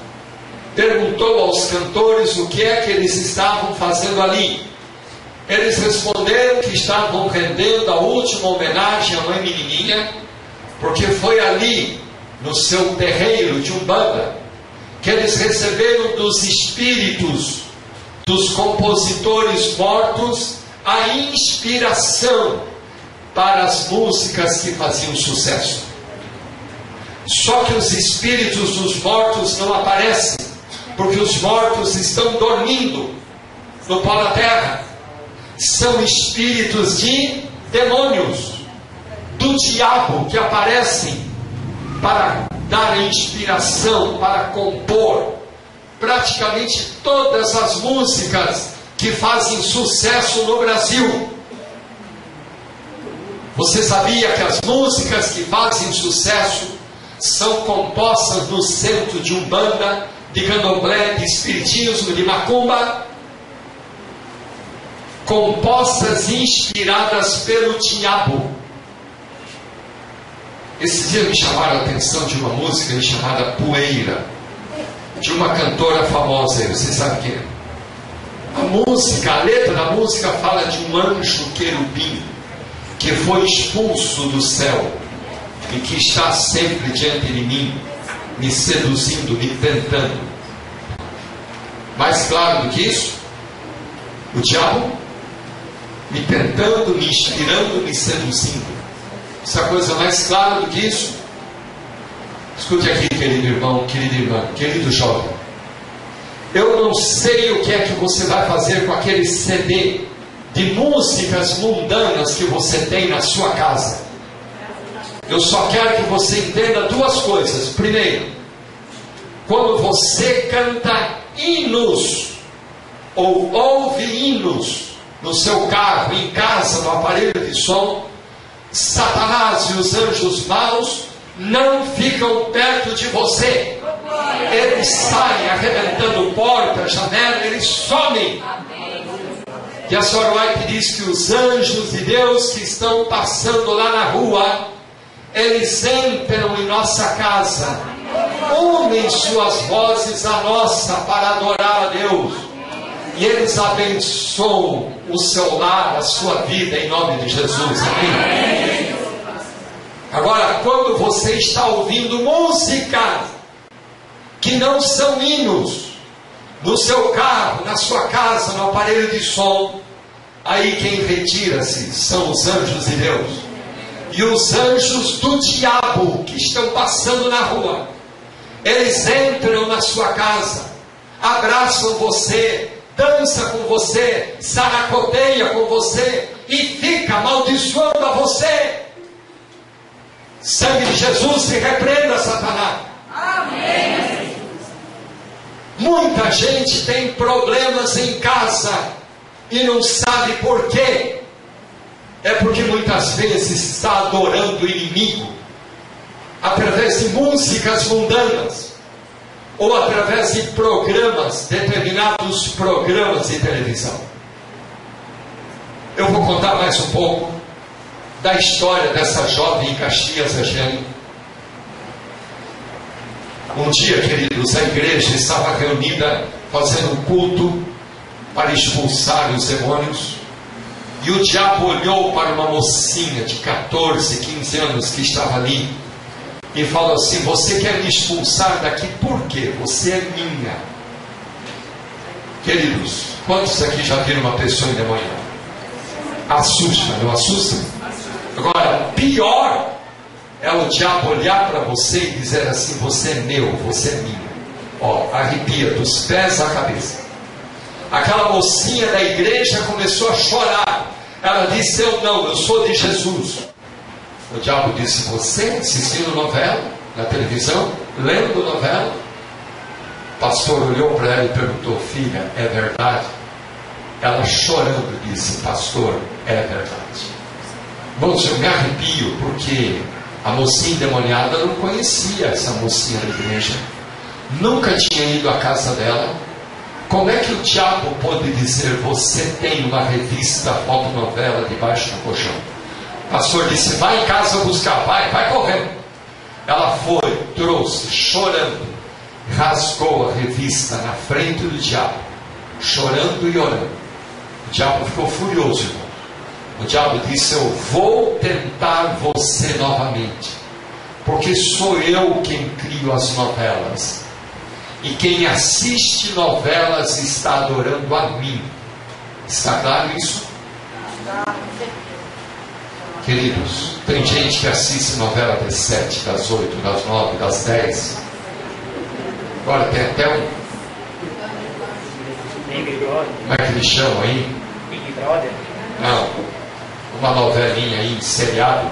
perguntou aos cantores o que é que eles estavam fazendo ali. Eles responderam que estavam rendendo a última homenagem à mãe menininha, porque foi ali, no seu terreiro de Umbanda, que eles receberam dos espíritos dos compositores mortos a inspiração para as músicas que faziam sucesso. Só que os espíritos dos mortos não aparecem, porque os mortos estão dormindo no pó da terra. São espíritos de demônios, do diabo, que aparecem para dar inspiração, para compor praticamente todas as músicas que fazem sucesso no Brasil. Você sabia que as músicas que fazem sucesso são compostas no centro de Umbanda, de Candomblé, de Espiritismo, de Macumba, compostas inspiradas pelo diabo. Esse dia me chamaram a atenção de uma música chamada Poeira, de uma cantora famosa, você sabe quem é? A música, a letra da música fala de um anjo querubim que foi expulso do céu e que está sempre diante de mim, me seduzindo, me tentando. Mais claro do que isso, o diabo me tentando, me inspirando, me seduzindo. Essa coisa mais clara do que isso? Escute aqui, querido irmão, querida irmã, querido jovem. Eu não sei o que é que você vai fazer com aquele CD de músicas mundanas que você tem na sua casa. Eu só quero que você entenda duas coisas. Primeiro, quando você canta hinos ou ouve hinos no seu carro, em casa, no aparelho de som, Satanás e os anjos maus não ficam perto de você. Eles saem arrebentando porta, janela, eles somem. E a Sra. White diz que os anjos de Deus que estão passando lá na rua eles entram em nossa casa, unem suas vozes à nossa para adorar a Deus, e eles abençoam o seu lar, a sua vida, em nome de Jesus. Amém. Agora, quando você está ouvindo música que não são hinos, no seu carro, na sua casa, no aparelho de som, aí quem retira-se são os anjos de Deus e os anjos do diabo que estão passando na rua, eles entram na sua casa, abraçam você, dança com você, saracoteia com você e fica amaldiçoando a você. Sangue de Jesus se repreenda, Satanás. Amém. Muita gente tem problemas em casa e não sabe por quê. É porque muitas vezes está adorando o inimigo através de músicas mundanas ou através de programas, determinados programas de televisão. Eu vou contar mais um pouco da história dessa jovem em Caxias, Regiane. Um dia, queridos, a igreja estava reunida fazendo um culto para expulsar os demônios. E o diabo olhou para uma mocinha de 14, 15 anos que estava ali e falou assim: Você quer me expulsar daqui por quê? Você é minha. Queridos, quantos aqui já viram uma pessoa endemoniada? Assusta, não assusta? Agora, pior é o diabo olhar para você e dizer assim: Você é meu, você é minha. Ó, arrepia dos pés à cabeça. Aquela mocinha da igreja começou a chorar. Ela disse: Eu não, eu sou de Jesus. O diabo disse: Você assistindo novela na televisão, lendo novela? O pastor olhou para ela e perguntou: Filha, é verdade? Ela chorando disse: Pastor, é verdade. Irmãos, eu me arrepio porque a mocinha endemoniada não conhecia essa mocinha da igreja, nunca tinha ido à casa dela. Como é que o diabo pode dizer: Você tem uma revista fotonovela debaixo do colchão? Pastor disse: Vai em casa buscar, vai, vai correndo. Ela foi, trouxe, chorando, rasgou a revista na frente do diabo, chorando e orando. O diabo ficou furioso, irmão. O diabo disse: Eu vou tentar você novamente, porque sou eu quem crio as novelas. E quem assiste novelas está adorando a mim. Está claro isso? Queridos, tem gente que assiste novela das sete, das oito, das nove, das dez. Agora tem até um. Como é que eles chamam aí? Não. Uma novelinha aí, seriado.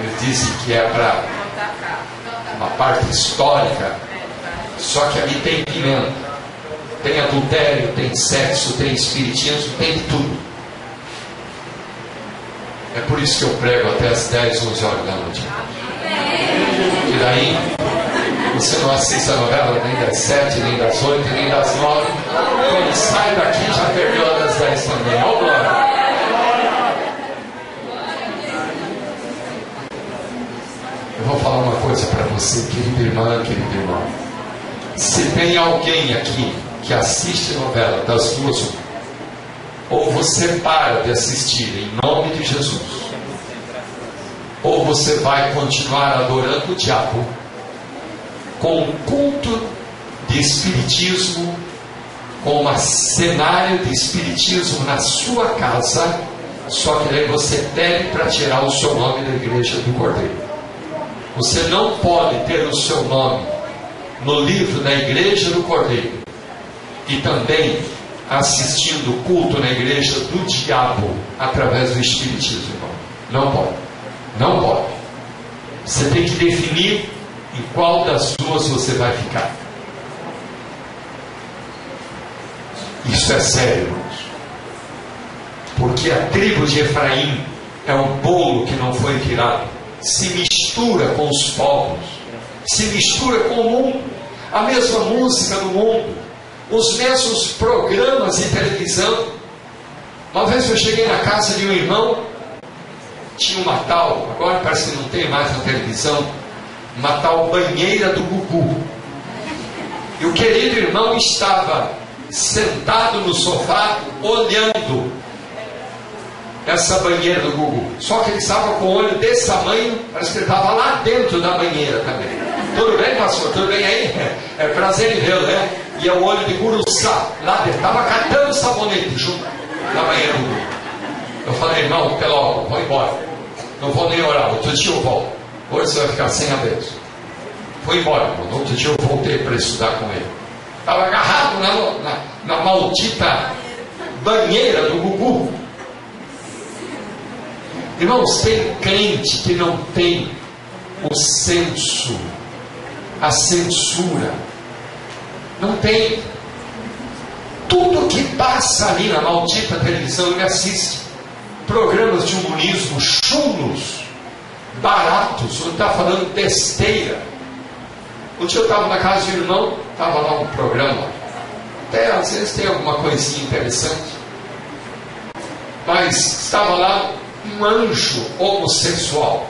Eles dizem que é para uma parte histórica. Só que ali tem pimenta. Tem adultério, tem sexo, tem espiritismo, tem tudo. É por isso que eu prego até as 10, 11 horas da noite. E daí, você não assiste a novela nem das 7, nem das 8, nem das 9. Quando sai daqui, já perdeu das 10 também. Ó, glória. Eu vou falar uma coisa para você, querida irmã, querido irmão. Se tem alguém aqui que assiste novela das duas, ou você para de assistir em nome de Jesus, ou você vai continuar adorando o diabo com um culto de espiritismo, com um cenário de espiritismo na sua casa, só que daí você pede para tirar o seu nome da igreja do Cordeiro. Você não pode ter o seu nome no livro da igreja do Cordeiro e também assistindo culto na igreja do diabo através do Espiritismo, irmão. Não pode. Não pode. Você tem que definir em qual das duas você vai ficar. Isso é sério, irmãos. Porque a tribo de Efraim é um bolo que não foi tirado. Se mistura com os povos. Se mistura com o mundo. A mesma música do mundo os mesmos programas de televisão. Uma vez eu cheguei na casa de um irmão, tinha uma tal, agora parece que não tem mais na televisão, uma tal banheira do Gugu. E o querido irmão estava sentado no sofá, olhando essa banheira do Gugu. Só que ele estava com o olho desse tamanho, parece que ele estava lá dentro da banheira também. Tudo bem, pastor? Tudo bem aí? É prazer em vê-lo, né? E é o olho de Guruçá, lá dentro. Estava catando sabonete junto na banheira do Gugu. Eu falei, irmão, até logo, vou embora. Não vou nem orar, outro dia eu volto. Hoje você vai ficar sem a bênção. Foi embora, irmão. No outro dia eu voltei para estudar com ele. Estava agarrado na, na, na maldita banheira do Gugu. Irmãos, tem crente que não tem o senso a censura. Não tem. Tudo que passa ali na maldita televisão ele assiste. Programas de humorismo chulos, baratos, não está falando besteira. Um dia eu estava na casa de um irmão, estava lá um programa. Até às vezes tem alguma coisinha interessante. Mas estava lá um anjo homossexual.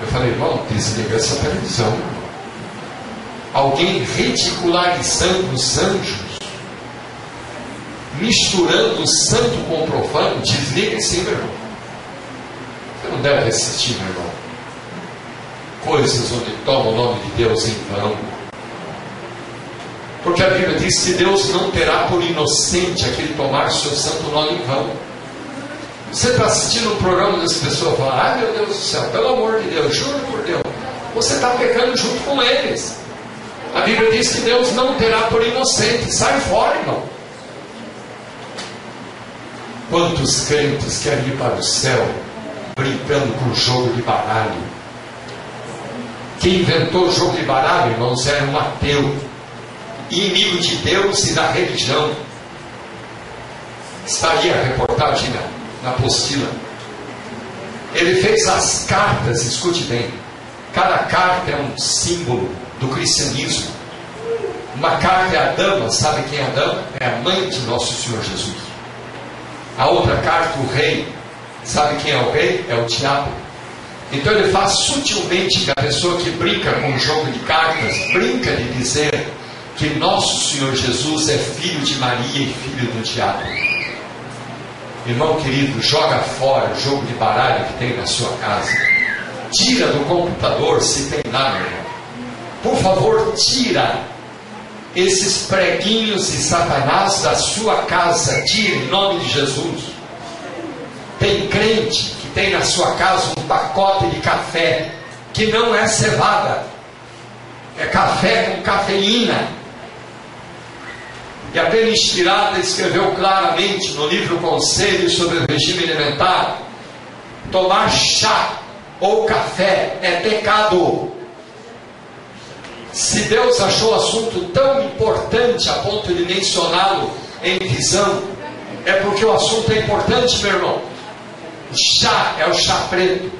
Eu falei, irmão, desliga essa televisão. Alguém ridicularizando os anjos, misturando o santo com o profano, desliga esse meu irmão. Você não deve assistir, meu irmão. Coisas onde toma o nome de Deus em vão. Porque a Bíblia diz que Deus não terá por inocente aquele tomar seu santo nome em vão. Você está assistindo um programa das pessoas falam, ai meu Deus do céu, pelo amor de Deus, juro por Deus, você está pecando junto com eles. A Bíblia diz que Deus não terá por inocente. Sai fora, irmão. Quantos crentes querem ir para o céu brincando com o jogo de baralho? Quem inventou o jogo de baralho, irmãos, era um ateu, inimigo de Deus e da religião. Aí a reportagem na na apostila. Ele fez as cartas, escute bem. Cada carta é um símbolo do cristianismo. Uma carta é a dama, sabe quem é a dama? É a mãe de nosso Senhor Jesus. A outra carta, o rei, sabe quem é o rei? É o diabo. Então ele faz sutilmente que a pessoa que brinca com o jogo de cartas, brinca de dizer que nosso Senhor Jesus é filho de Maria e filho do diabo. Irmão querido, joga fora o jogo de baralho que tem na sua casa. Tira do computador se tem lá, meu irmão. Por favor, tira esses preguinhos de Satanás da sua casa. Tira em nome de Jesus. Tem crente que tem na sua casa um pacote de café que não é cevada, é café com cafeína e a pena inspirada escreveu claramente no livro Conselhos sobre o Regime Alimentar: tomar chá ou café é pecado. Se Deus achou o assunto tão importante a ponto de mencioná-lo em visão, é porque o assunto é importante, meu irmão. Chá é o chá preto,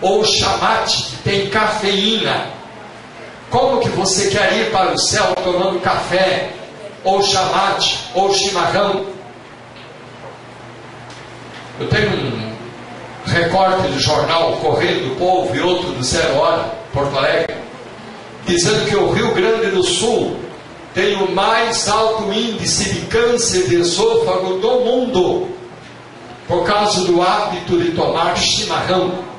ou chamate, tem cafeína. Como que você quer ir para o céu tomando café ou chamate, ou chimarrão. Eu tenho um recorte do jornal Correio do Povo e outro do Zero Hora, Porto Alegre, dizendo que o Rio Grande do Sul tem o mais alto índice de câncer de esôfago do mundo, por causa do hábito de tomar chimarrão.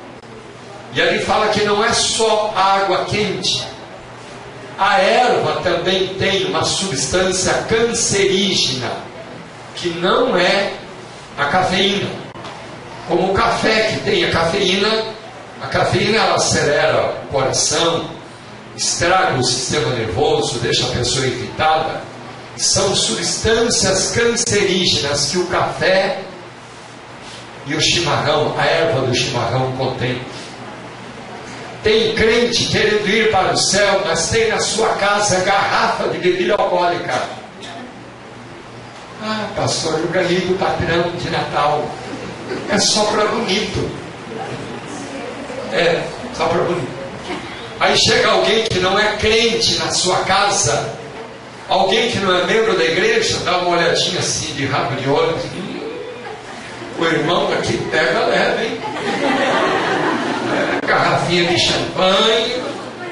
E ali fala que não é só água quente, a erva também tem uma substância cancerígena, que não é a cafeína. Como o café que tem a cafeína, a cafeína ela acelera o coração, estraga o sistema nervoso, deixa a pessoa irritada. São substâncias cancerígenas que o café e o chimarrão, a erva do chimarrão contém. Tem crente querendo ir para o céu, mas tem na sua casa garrafa de bebida alcoólica. Ah, pastor, eu ganhei do patrão de Natal. É só para bonito. É, só para bonito. Aí chega alguém que não é crente na sua casa, alguém que não é membro da igreja, dá uma olhadinha assim de rabo de olho. Hum, o irmão aqui pega leve, hein? Garrafinha de champanhe,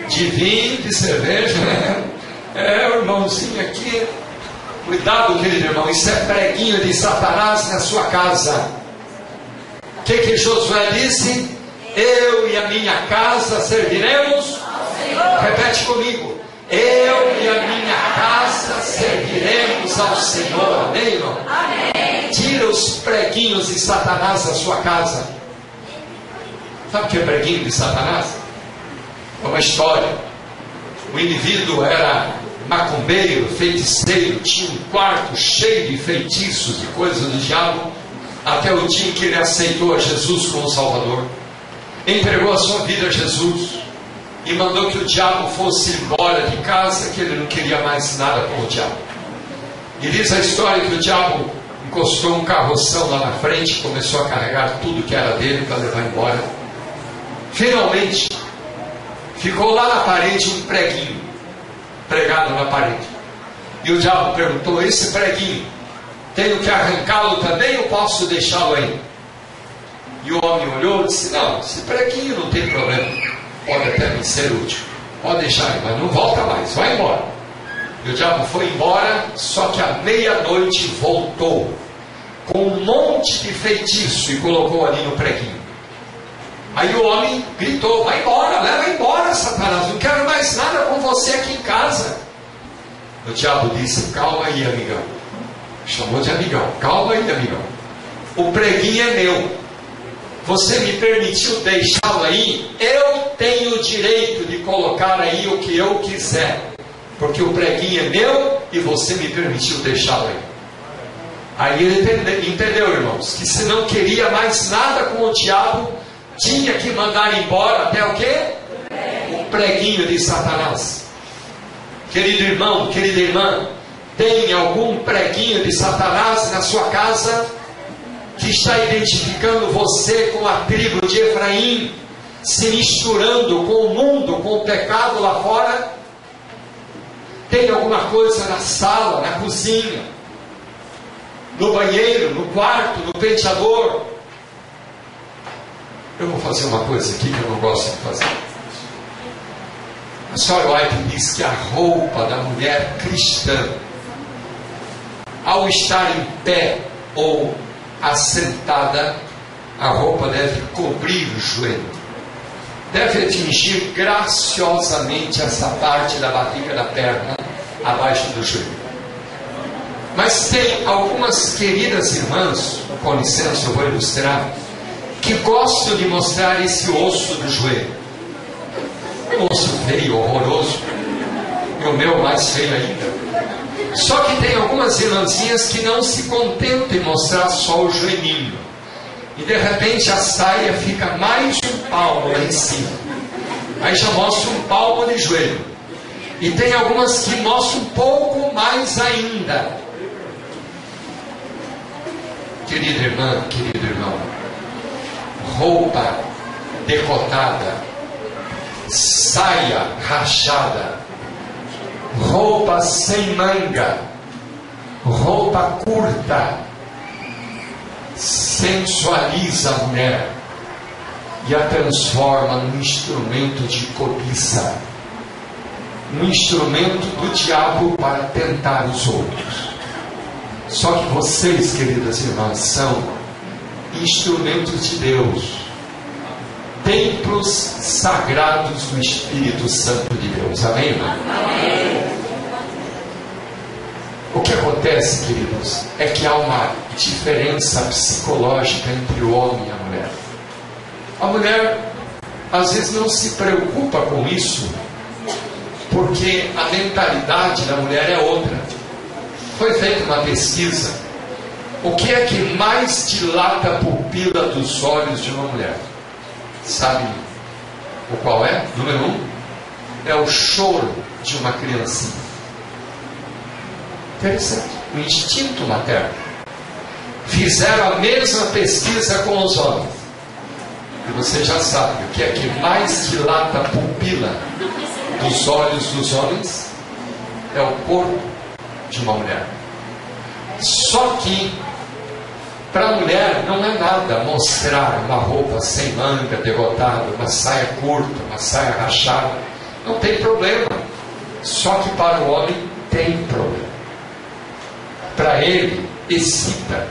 de vinho, de cerveja, né? É, o irmãozinho aqui. Cuidado, querido irmão, isso é preguinho de Satanás na sua casa. O que, que Josué disse? Eu e a minha casa serviremos. Repete comigo. Eu e a minha casa serviremos ao Senhor. Amém, irmão? Amém. Tira os preguinhos de Satanás da sua casa. Sabe o que é preguinho de Satanás? É uma história. O indivíduo era macumbeiro, feiticeiro, tinha um quarto cheio de feitiços e coisas do diabo, até o dia que ele aceitou a Jesus como Salvador, entregou a sua vida a Jesus. e mandou que o diabo fosse embora de casa, que ele não queria mais nada com o diabo. E diz a história que o diabo encostou um carroção lá na frente, começou a carregar tudo que era dele para levar embora. Finalmente, ficou lá na parede um preguinho, pregado na parede. E o diabo perguntou: Esse preguinho, tenho que arrancá-lo também ou posso deixá-lo aí? E o homem olhou e disse: Não, esse preguinho não tem problema, pode até me ser útil, pode deixar aí, mas não volta mais, vai embora. E o diabo foi embora, só que à meia-noite voltou com um monte de feitiço e colocou ali no preguinho. Aí o homem gritou: Vai embora, leva embora, Satanás, não quero mais nada com você aqui em casa. O diabo disse: Calma aí, amigão. Chamou de amigão: Calma aí, amigão. O preguinho é meu. Você me permitiu deixá-lo aí, eu tenho o direito de colocar aí o que eu quiser. Porque o preguinho é meu e você me permitiu deixá-lo aí. Aí ele entendeu, entendeu, irmãos, que se não queria mais nada com o diabo, tinha que mandar embora até o quê? O preguinho de Satanás. Querido irmão, querida irmã, tem algum preguinho de Satanás na sua casa que está identificando você com a tribo de Efraim, se misturando com o mundo, com o pecado lá fora? Tem alguma coisa na sala, na cozinha, no banheiro, no quarto, no penteador? Eu vou fazer uma coisa aqui que eu não gosto de fazer. A senhora White diz que a roupa da mulher cristã, ao estar em pé ou assentada, a roupa deve cobrir o joelho, deve atingir graciosamente essa parte da barriga da perna abaixo do joelho. Mas tem algumas queridas irmãs, com licença, eu vou ilustrar, que gostam de mostrar esse osso do joelho osso feio, horroroso, e o meu mais feio ainda. Só que tem algumas irmãzinhas que não se contentam em mostrar só o joelhinho. E de repente a saia fica mais um palmo lá em cima. Aí já mostra um palmo de joelho. E tem algumas que mostram um pouco mais ainda. Querida irmã, querido irmão, roupa decotada, saia rachada, roupa sem manga, roupa curta, sensualiza a mulher e a transforma num instrumento de cobiça, num instrumento do diabo para tentar os outros. Só que vocês, queridas irmãs, são instrumentos de Deus templos sagrados do Espírito Santo de Deus. Amém? Amém. O que acontece, queridos, é que há uma diferença psicológica entre o homem e a mulher. A mulher, às vezes, não se preocupa com isso, porque a mentalidade da mulher é outra. Foi feita uma pesquisa. O que é que mais dilata a pupila dos olhos de uma mulher? Sabe o qual é? Número um, é o choro de uma criancinha. Interessante. O instinto materno. Fizeram a mesma pesquisa com os homens. E você já sabe o que é que mais dilata a pupila dos olhos dos homens? É o corpo de uma mulher. Só que para a mulher não é nada mostrar uma roupa sem manga, degotada, uma saia curta, uma saia rachada. Não tem problema. Só que para o homem tem problema. Para ele, excita.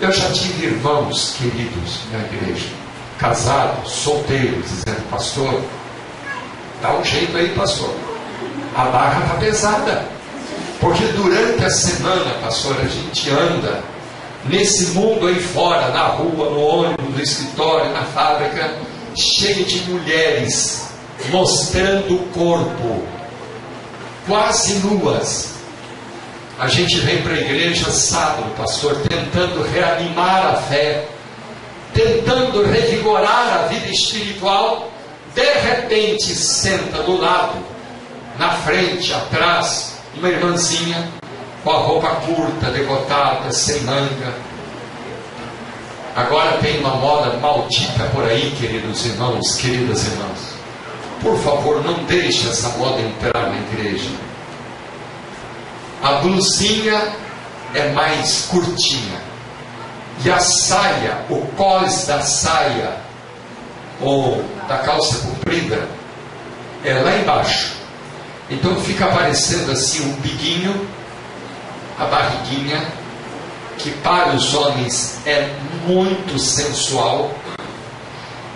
Eu já tive irmãos queridos na igreja, casados, solteiros, dizendo, pastor, dá um jeito aí, pastor. A barra está pesada. Porque durante a semana, pastor, a gente anda nesse mundo aí fora, na rua, no ônibus, no escritório, na fábrica, cheio de mulheres mostrando o corpo, quase nuas. A gente vem para a igreja sábado, pastor, tentando reanimar a fé, tentando revigorar a vida espiritual, De repente senta do lado, na frente, atrás, uma irmãzinha com a roupa curta, decotada, sem manga. Agora tem uma moda maldita por aí, queridos irmãos, queridas irmãs. Por favor, não deixe essa moda entrar na igreja. A blusinha é mais curtinha. E a saia, o cós da saia, ou da calça comprida, é lá embaixo. Então fica aparecendo assim um biguinho a barriguinha, que para os homens é muito sensual.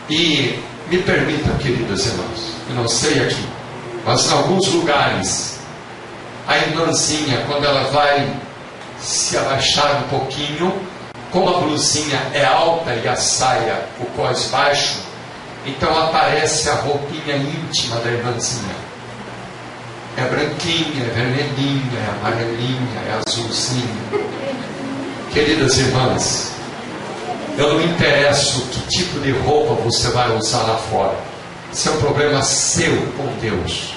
E me permitam, queridos irmãos, eu não sei aqui, mas em alguns lugares, a irmãzinha, quando ela vai se abaixar um pouquinho, como a blusinha é alta e a saia o cós baixo, então aparece a roupinha íntima da irmãzinha. É branquinha, é vermelhinha, é amarelinha, é azulzinha. Queridas irmãs, eu não me interesso que tipo de roupa você vai usar lá fora. Isso é um problema seu com Deus.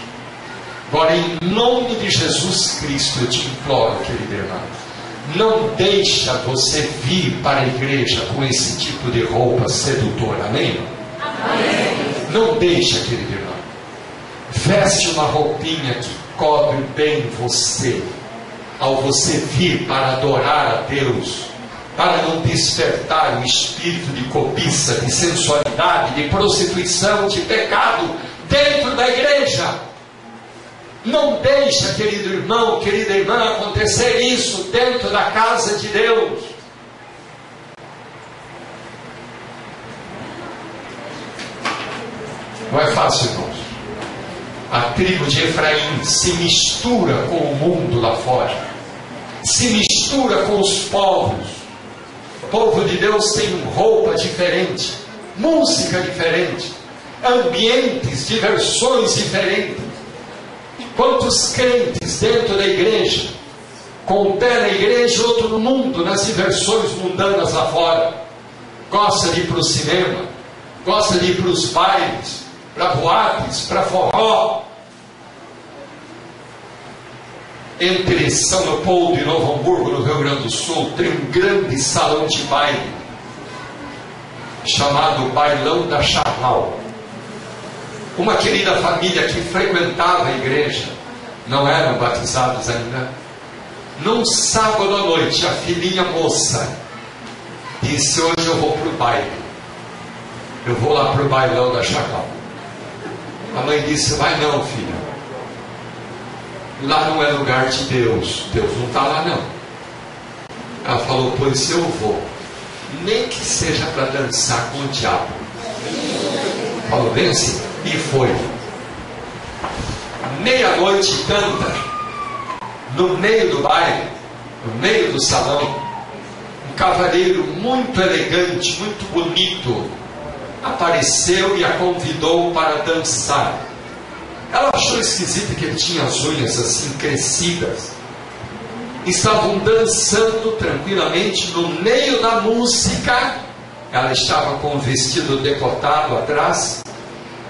Agora, em nome de Jesus Cristo, eu te imploro, querida irmã, não deixa você vir para a igreja com esse tipo de roupa sedutora, amém? amém. Não deixa, querida irmã. Veste uma roupinha que cobre bem você, ao você vir para adorar a Deus, para não despertar o espírito de cobiça, de sensualidade, de prostituição, de pecado dentro da igreja. Não deixa, querido irmão, querida irmã, acontecer isso dentro da casa de Deus. Não é fácil, irmãos a tribo de Efraim se mistura com o mundo lá fora, se mistura com os povos. O povo de Deus tem roupa diferente, música diferente, ambientes, diversões diferentes. Quantos crentes dentro da igreja, com um pé na igreja e outro no mundo, nas diversões mundanas lá fora, gosta de ir para o cinema, gosta de ir para os bailes, para boates, para forró. Entre São Leopoldo e Novo Hamburgo, no Rio Grande do Sul, tem um grande salão de baile, chamado Bailão da Charral. Uma querida família que frequentava a igreja, não eram batizados ainda. Num sábado à noite, a filhinha moça disse: Hoje eu vou para o baile. Eu vou lá para o bailão da Charral. A mãe disse: Vai não, filha. Lá não é lugar de Deus. Deus não está lá, não. Ela falou: Pois eu vou. Nem que seja para dançar com o diabo. Falou bem assim. E foi. Meia-noite canta. No meio do baile, no meio do salão, um cavalheiro muito elegante, muito bonito, apareceu e a convidou para dançar. Ela achou esquisito que ele tinha as unhas assim crescidas. Estavam dançando tranquilamente no meio da música. Ela estava com o vestido decotado atrás.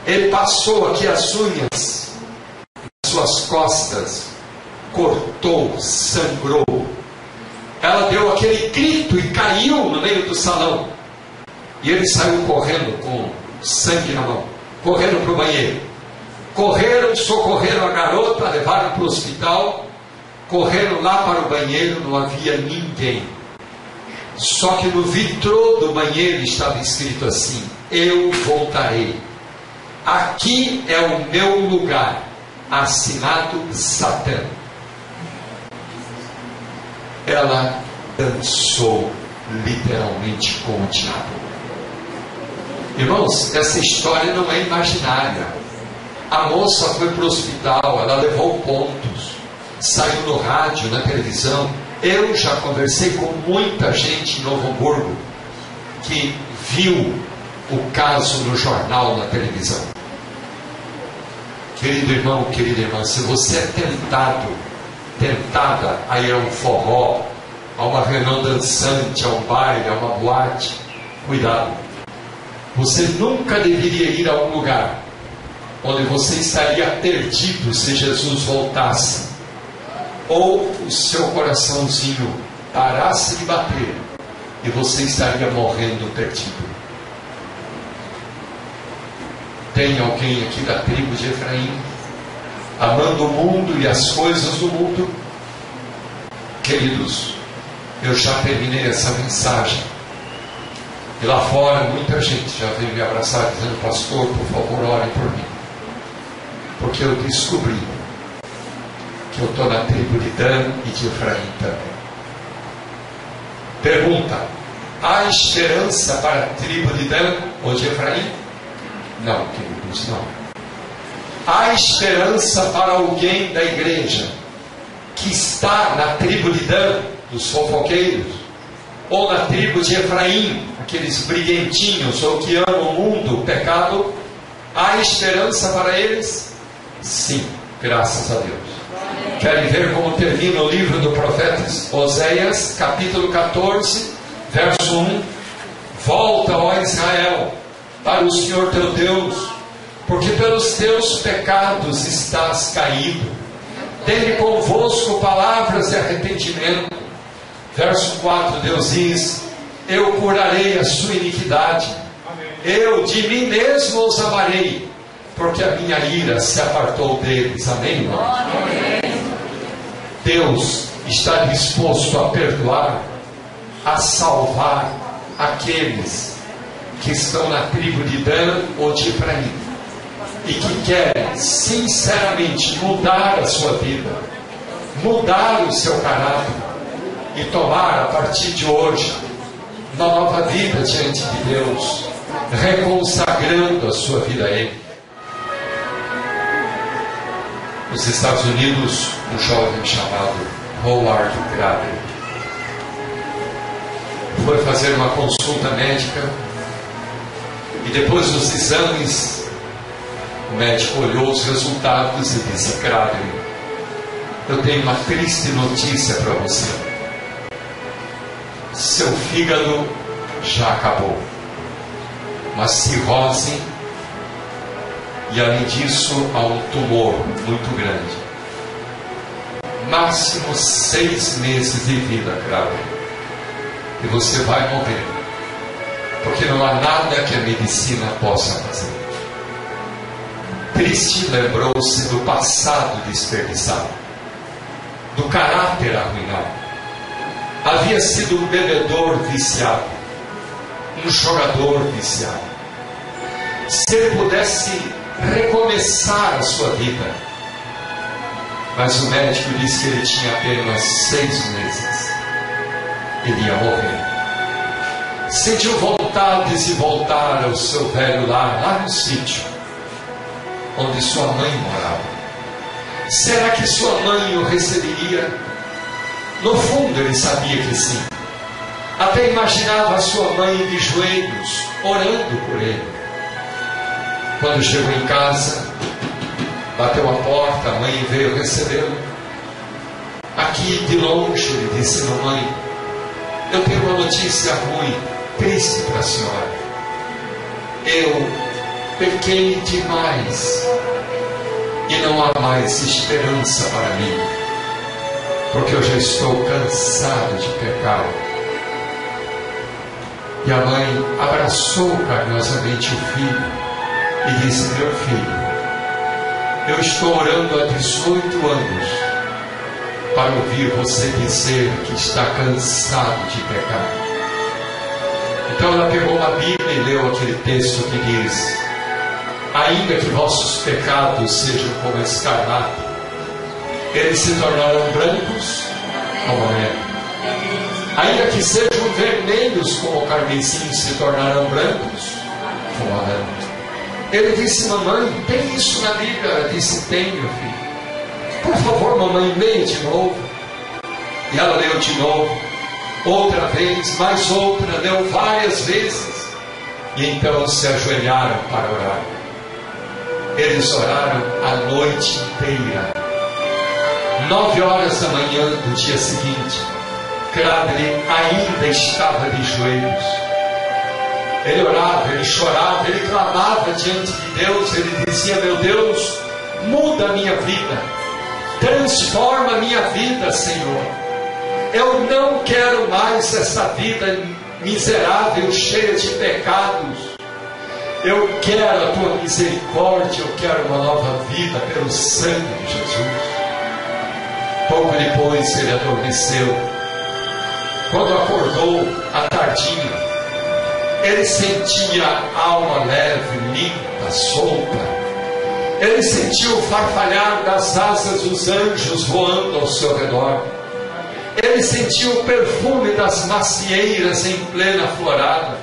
Ele passou aqui as unhas nas suas costas, cortou, sangrou. Ela deu aquele grito e caiu no meio do salão. E ele saiu correndo com sangue na mão, correndo para o banheiro. Correram, socorreram a garota, levaram para o hospital, correram lá para o banheiro, não havia ninguém. Só que no vitrô do banheiro estava escrito assim: Eu voltarei. Aqui é o meu lugar. Assinado Satã. Ela dançou literalmente com o diabo. Irmãos, essa história não é imaginária. A moça foi para o hospital, ela levou pontos, saiu no rádio, na televisão. Eu já conversei com muita gente em Novo Hamburgo que viu o caso no jornal, na televisão. Querido irmão, querida irmã, se você é tentado, tentada a ir a um forró, a uma reunião dançante, a um baile, a uma boate, cuidado você nunca deveria ir a um lugar onde você estaria perdido se Jesus voltasse, ou o seu coraçãozinho parasse de bater e você estaria morrendo perdido. Tem alguém aqui da tribo de Efraim, amando o mundo e as coisas do mundo? Queridos, eu já terminei essa mensagem. E lá fora muita gente já veio me abraçar dizendo, pastor, por favor, ore por mim. Porque eu descobri que eu estou na tribo de Dan e de Efraim também. Pergunta: há esperança para a tribo de Dan ou de Efraim? Não, queridos, não. Há esperança para alguém da igreja que está na tribo de Dan, dos fofoqueiros, ou na tribo de Efraim, aqueles briguentinhos ou que amam o mundo, o pecado, há esperança para eles? Sim, graças a Deus. Querem ver como termina o livro do profeta Oséias, capítulo 14, verso 1? Volta, ó Israel, para o Senhor teu Deus, porque pelos teus pecados estás caído. Tenha convosco palavras de arrependimento. Verso 4, Deus diz: Eu curarei a sua iniquidade, eu de mim mesmo os amarei, porque a minha ira se apartou deles. Amém, irmão? Deus está disposto a perdoar, a salvar aqueles que estão na tribo de Dan ou de Efraim e que querem sinceramente mudar a sua vida, mudar o seu caráter e tomar a partir de hoje uma nova vida diante de Deus, reconsagrando a sua vida a Ele. Nos Estados Unidos, um jovem chamado Howard Graber foi fazer uma consulta médica e depois dos exames, o médico olhou os resultados e disse: Graber, eu tenho uma triste notícia para você. Seu fígado já acabou. Uma cirrose e além disso, há um tumor muito grande. Máximo seis meses de vida, grave. E você vai morrer. Porque não há nada que a medicina possa fazer. Triste lembrou-se do passado desperdiçado, do caráter arruinado. Havia sido um bebedor viciado, um jogador viciado. Se ele pudesse recomeçar a sua vida. Mas o médico disse que ele tinha apenas seis meses. Ele ia morrer. Sentiu vontade de voltar ao seu velho lar, lá no sítio, onde sua mãe morava. Será que sua mãe o receberia? No fundo, ele sabia que sim. Até imaginava sua mãe de joelhos, orando por ele. Quando chegou em casa, bateu a porta, a mãe veio recebê-lo. Aqui de longe, ele disse: Mamãe, eu tenho uma notícia ruim, triste para a senhora. Eu pequei demais e não há mais esperança para mim, porque eu já estou cansado de pecar. E a mãe abraçou carinhosamente o filho e disse: Meu filho, eu estou orando há 18 anos para ouvir você dizer que está cansado de pecar. Então ela pegou uma Bíblia e leu aquele texto que diz: Ainda que vossos pecados sejam como escarlate, eles se tornarão brancos como a neve. Ainda que sejam vermelhos como o carmesim, se tornarão brancos como a lã. Ele disse, mamãe, tem isso na Bíblia? Ela disse, tem, meu filho. Por favor, mamãe, leia de novo. E ela leu de novo, outra vez, mais outra, leu várias vezes. E então se ajoelharam para orar. Eles oraram a noite inteira. Nove horas da manhã do dia seguinte, Cradley ainda estava de joelhos Ele orava, ele chorava, ele clamava diante de Deus, ele dizia: Meu Deus, muda a minha vida, transforma a minha vida, Senhor. Eu não quero mais essa vida miserável, cheia de pecados. Eu quero a tua misericórdia, eu quero uma nova vida pelo sangue de Jesus. Pouco depois ele adormeceu. Quando acordou à tardinha, ele sentia a alma leve, limpa, solta. Ele sentiu o farfalhar das asas dos anjos voando ao seu redor. Ele sentiu o perfume das macieiras em plena florada.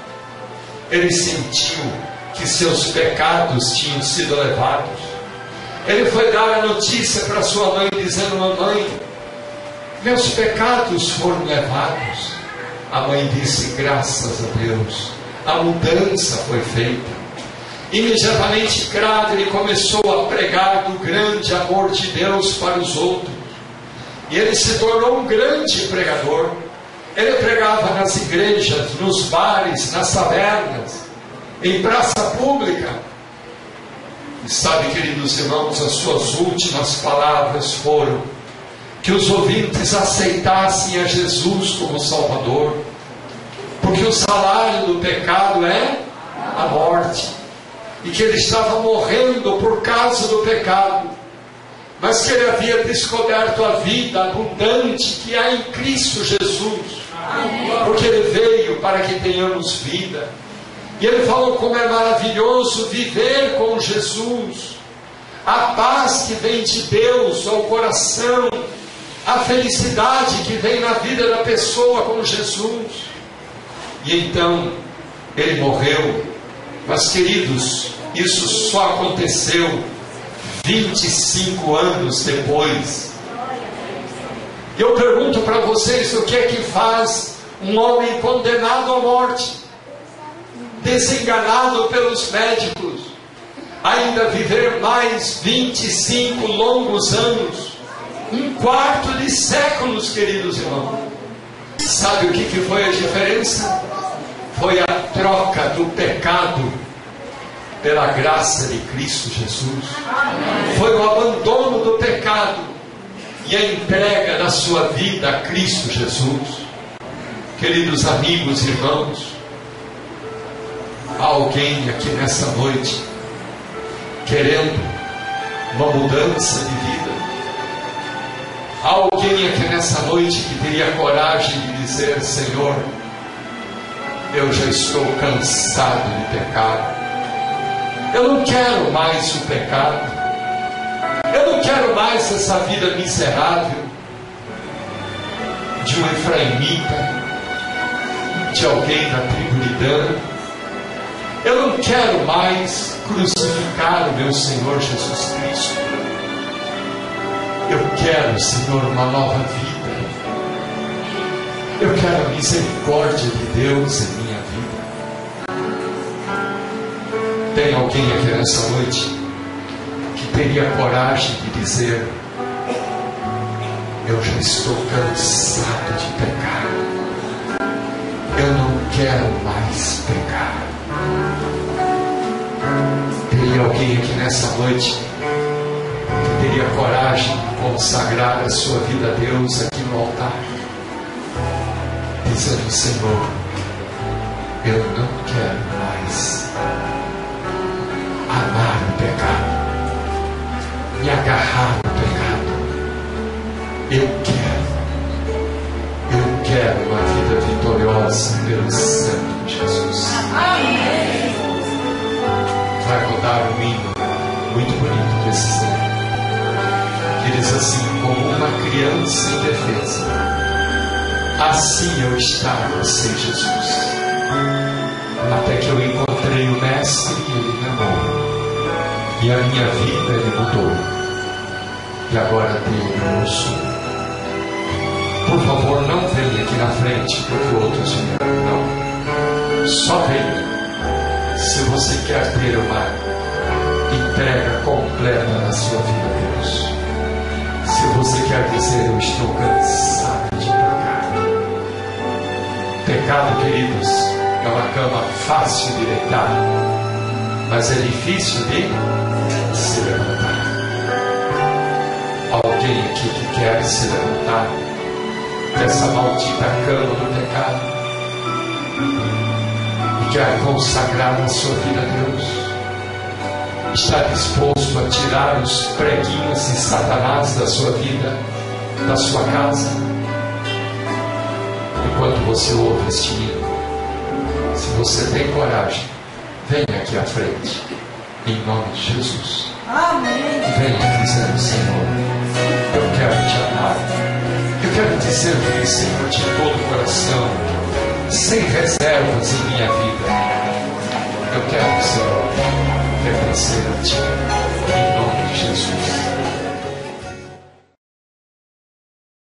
Ele sentiu que seus pecados tinham sido levados. Ele foi dar a notícia para sua mãe, dizendo: Mamãe, meus pecados foram levados. A mãe disse: Graças a Deus, a mudança foi feita. Imediatamente, Crado, ele começou a pregar do grande amor de Deus para os outros. E ele se tornou um grande pregador. Ele pregava nas igrejas, nos bares, nas tavernas, em praça pública. E sabe, queridos irmãos, as suas últimas palavras foram que os ouvintes aceitassem a Jesus como Salvador, porque o salário do pecado é a morte, e que ele estava morrendo por causa do pecado mas que ele havia descoberto a vida abundante que há em Cristo Jesus. Porque ele veio para que tenhamos vida. E ele falou como é maravilhoso viver com Jesus. A paz que vem de Deus ao coração, a felicidade que vem na vida da pessoa com Jesus. E então ele morreu. Mas queridos, isso só aconteceu 25 anos depois. Eu pergunto para vocês o que é que faz um homem condenado à morte, desenganado pelos médicos, ainda viver mais 25 longos anos, um quarto de séculos, queridos irmãos. Sabe o que, foi a diferença? Foi a troca do pecado pela graça de Cristo Jesus. Foi o abandono do pecado e a entrega da sua vida a Cristo Jesus. Queridos amigos e irmãos, há alguém aqui nessa noite querendo uma mudança de vida? Há alguém aqui nessa noite que teria coragem de dizer: Senhor, eu já estou cansado de pecar eu não quero mais o pecado. Eu não quero mais essa vida miserável de um efraimita, de alguém da tribo de Dan. Eu não quero mais crucificar o meu Senhor Jesus Cristo. Eu quero, Senhor, uma nova vida. Eu quero a misericórdia de Deus em mim. Tem alguém aqui nessa noite que teria coragem de dizer: Eu já estou cansado de pecar, eu não quero mais pecar. Teria alguém aqui nessa noite que teria coragem de consagrar a sua vida a Deus aqui no altar, dizendo: Senhor, eu não quero mais amar o pecado, me agarrar no pecado. Eu quero, eu quero uma vida vitoriosa pelo sangue de Jesus. Vai rodar um hino muito bonito desse ano. Que diz assim: como uma criança indefesa, assim eu estava sem Jesus. Até que eu encontrei o Mestre e ele me amou e a minha vida ele mudou. E agora dele eu sou. Por favor, não venha aqui na frente porque outros vieram. Não. Só venha se você quer ter uma entrega completa na sua vida Deus. Se você quer dizer, eu estou cansado de pecar. Pecado, queridos, É uma cama fácil de deitar, mas é difícil de se levantar. Alguém aqui que quer se levantar dessa maldita cama do pecado e quer consagrar a sua vida a Deus está disposto a tirar os preguinhos de Satanás da sua vida, da sua casa? Enquanto você ouve este hino, se você tem coragem, venha aqui à frente, em nome de Jesus. Amém. Venha dizendo, Senhor, eu quero te amar. Dizer que Senhor, de todo o coração, sem reservas em minha vida. Eu quero, Senhor, pertencer a Ti, em nome de Jesus.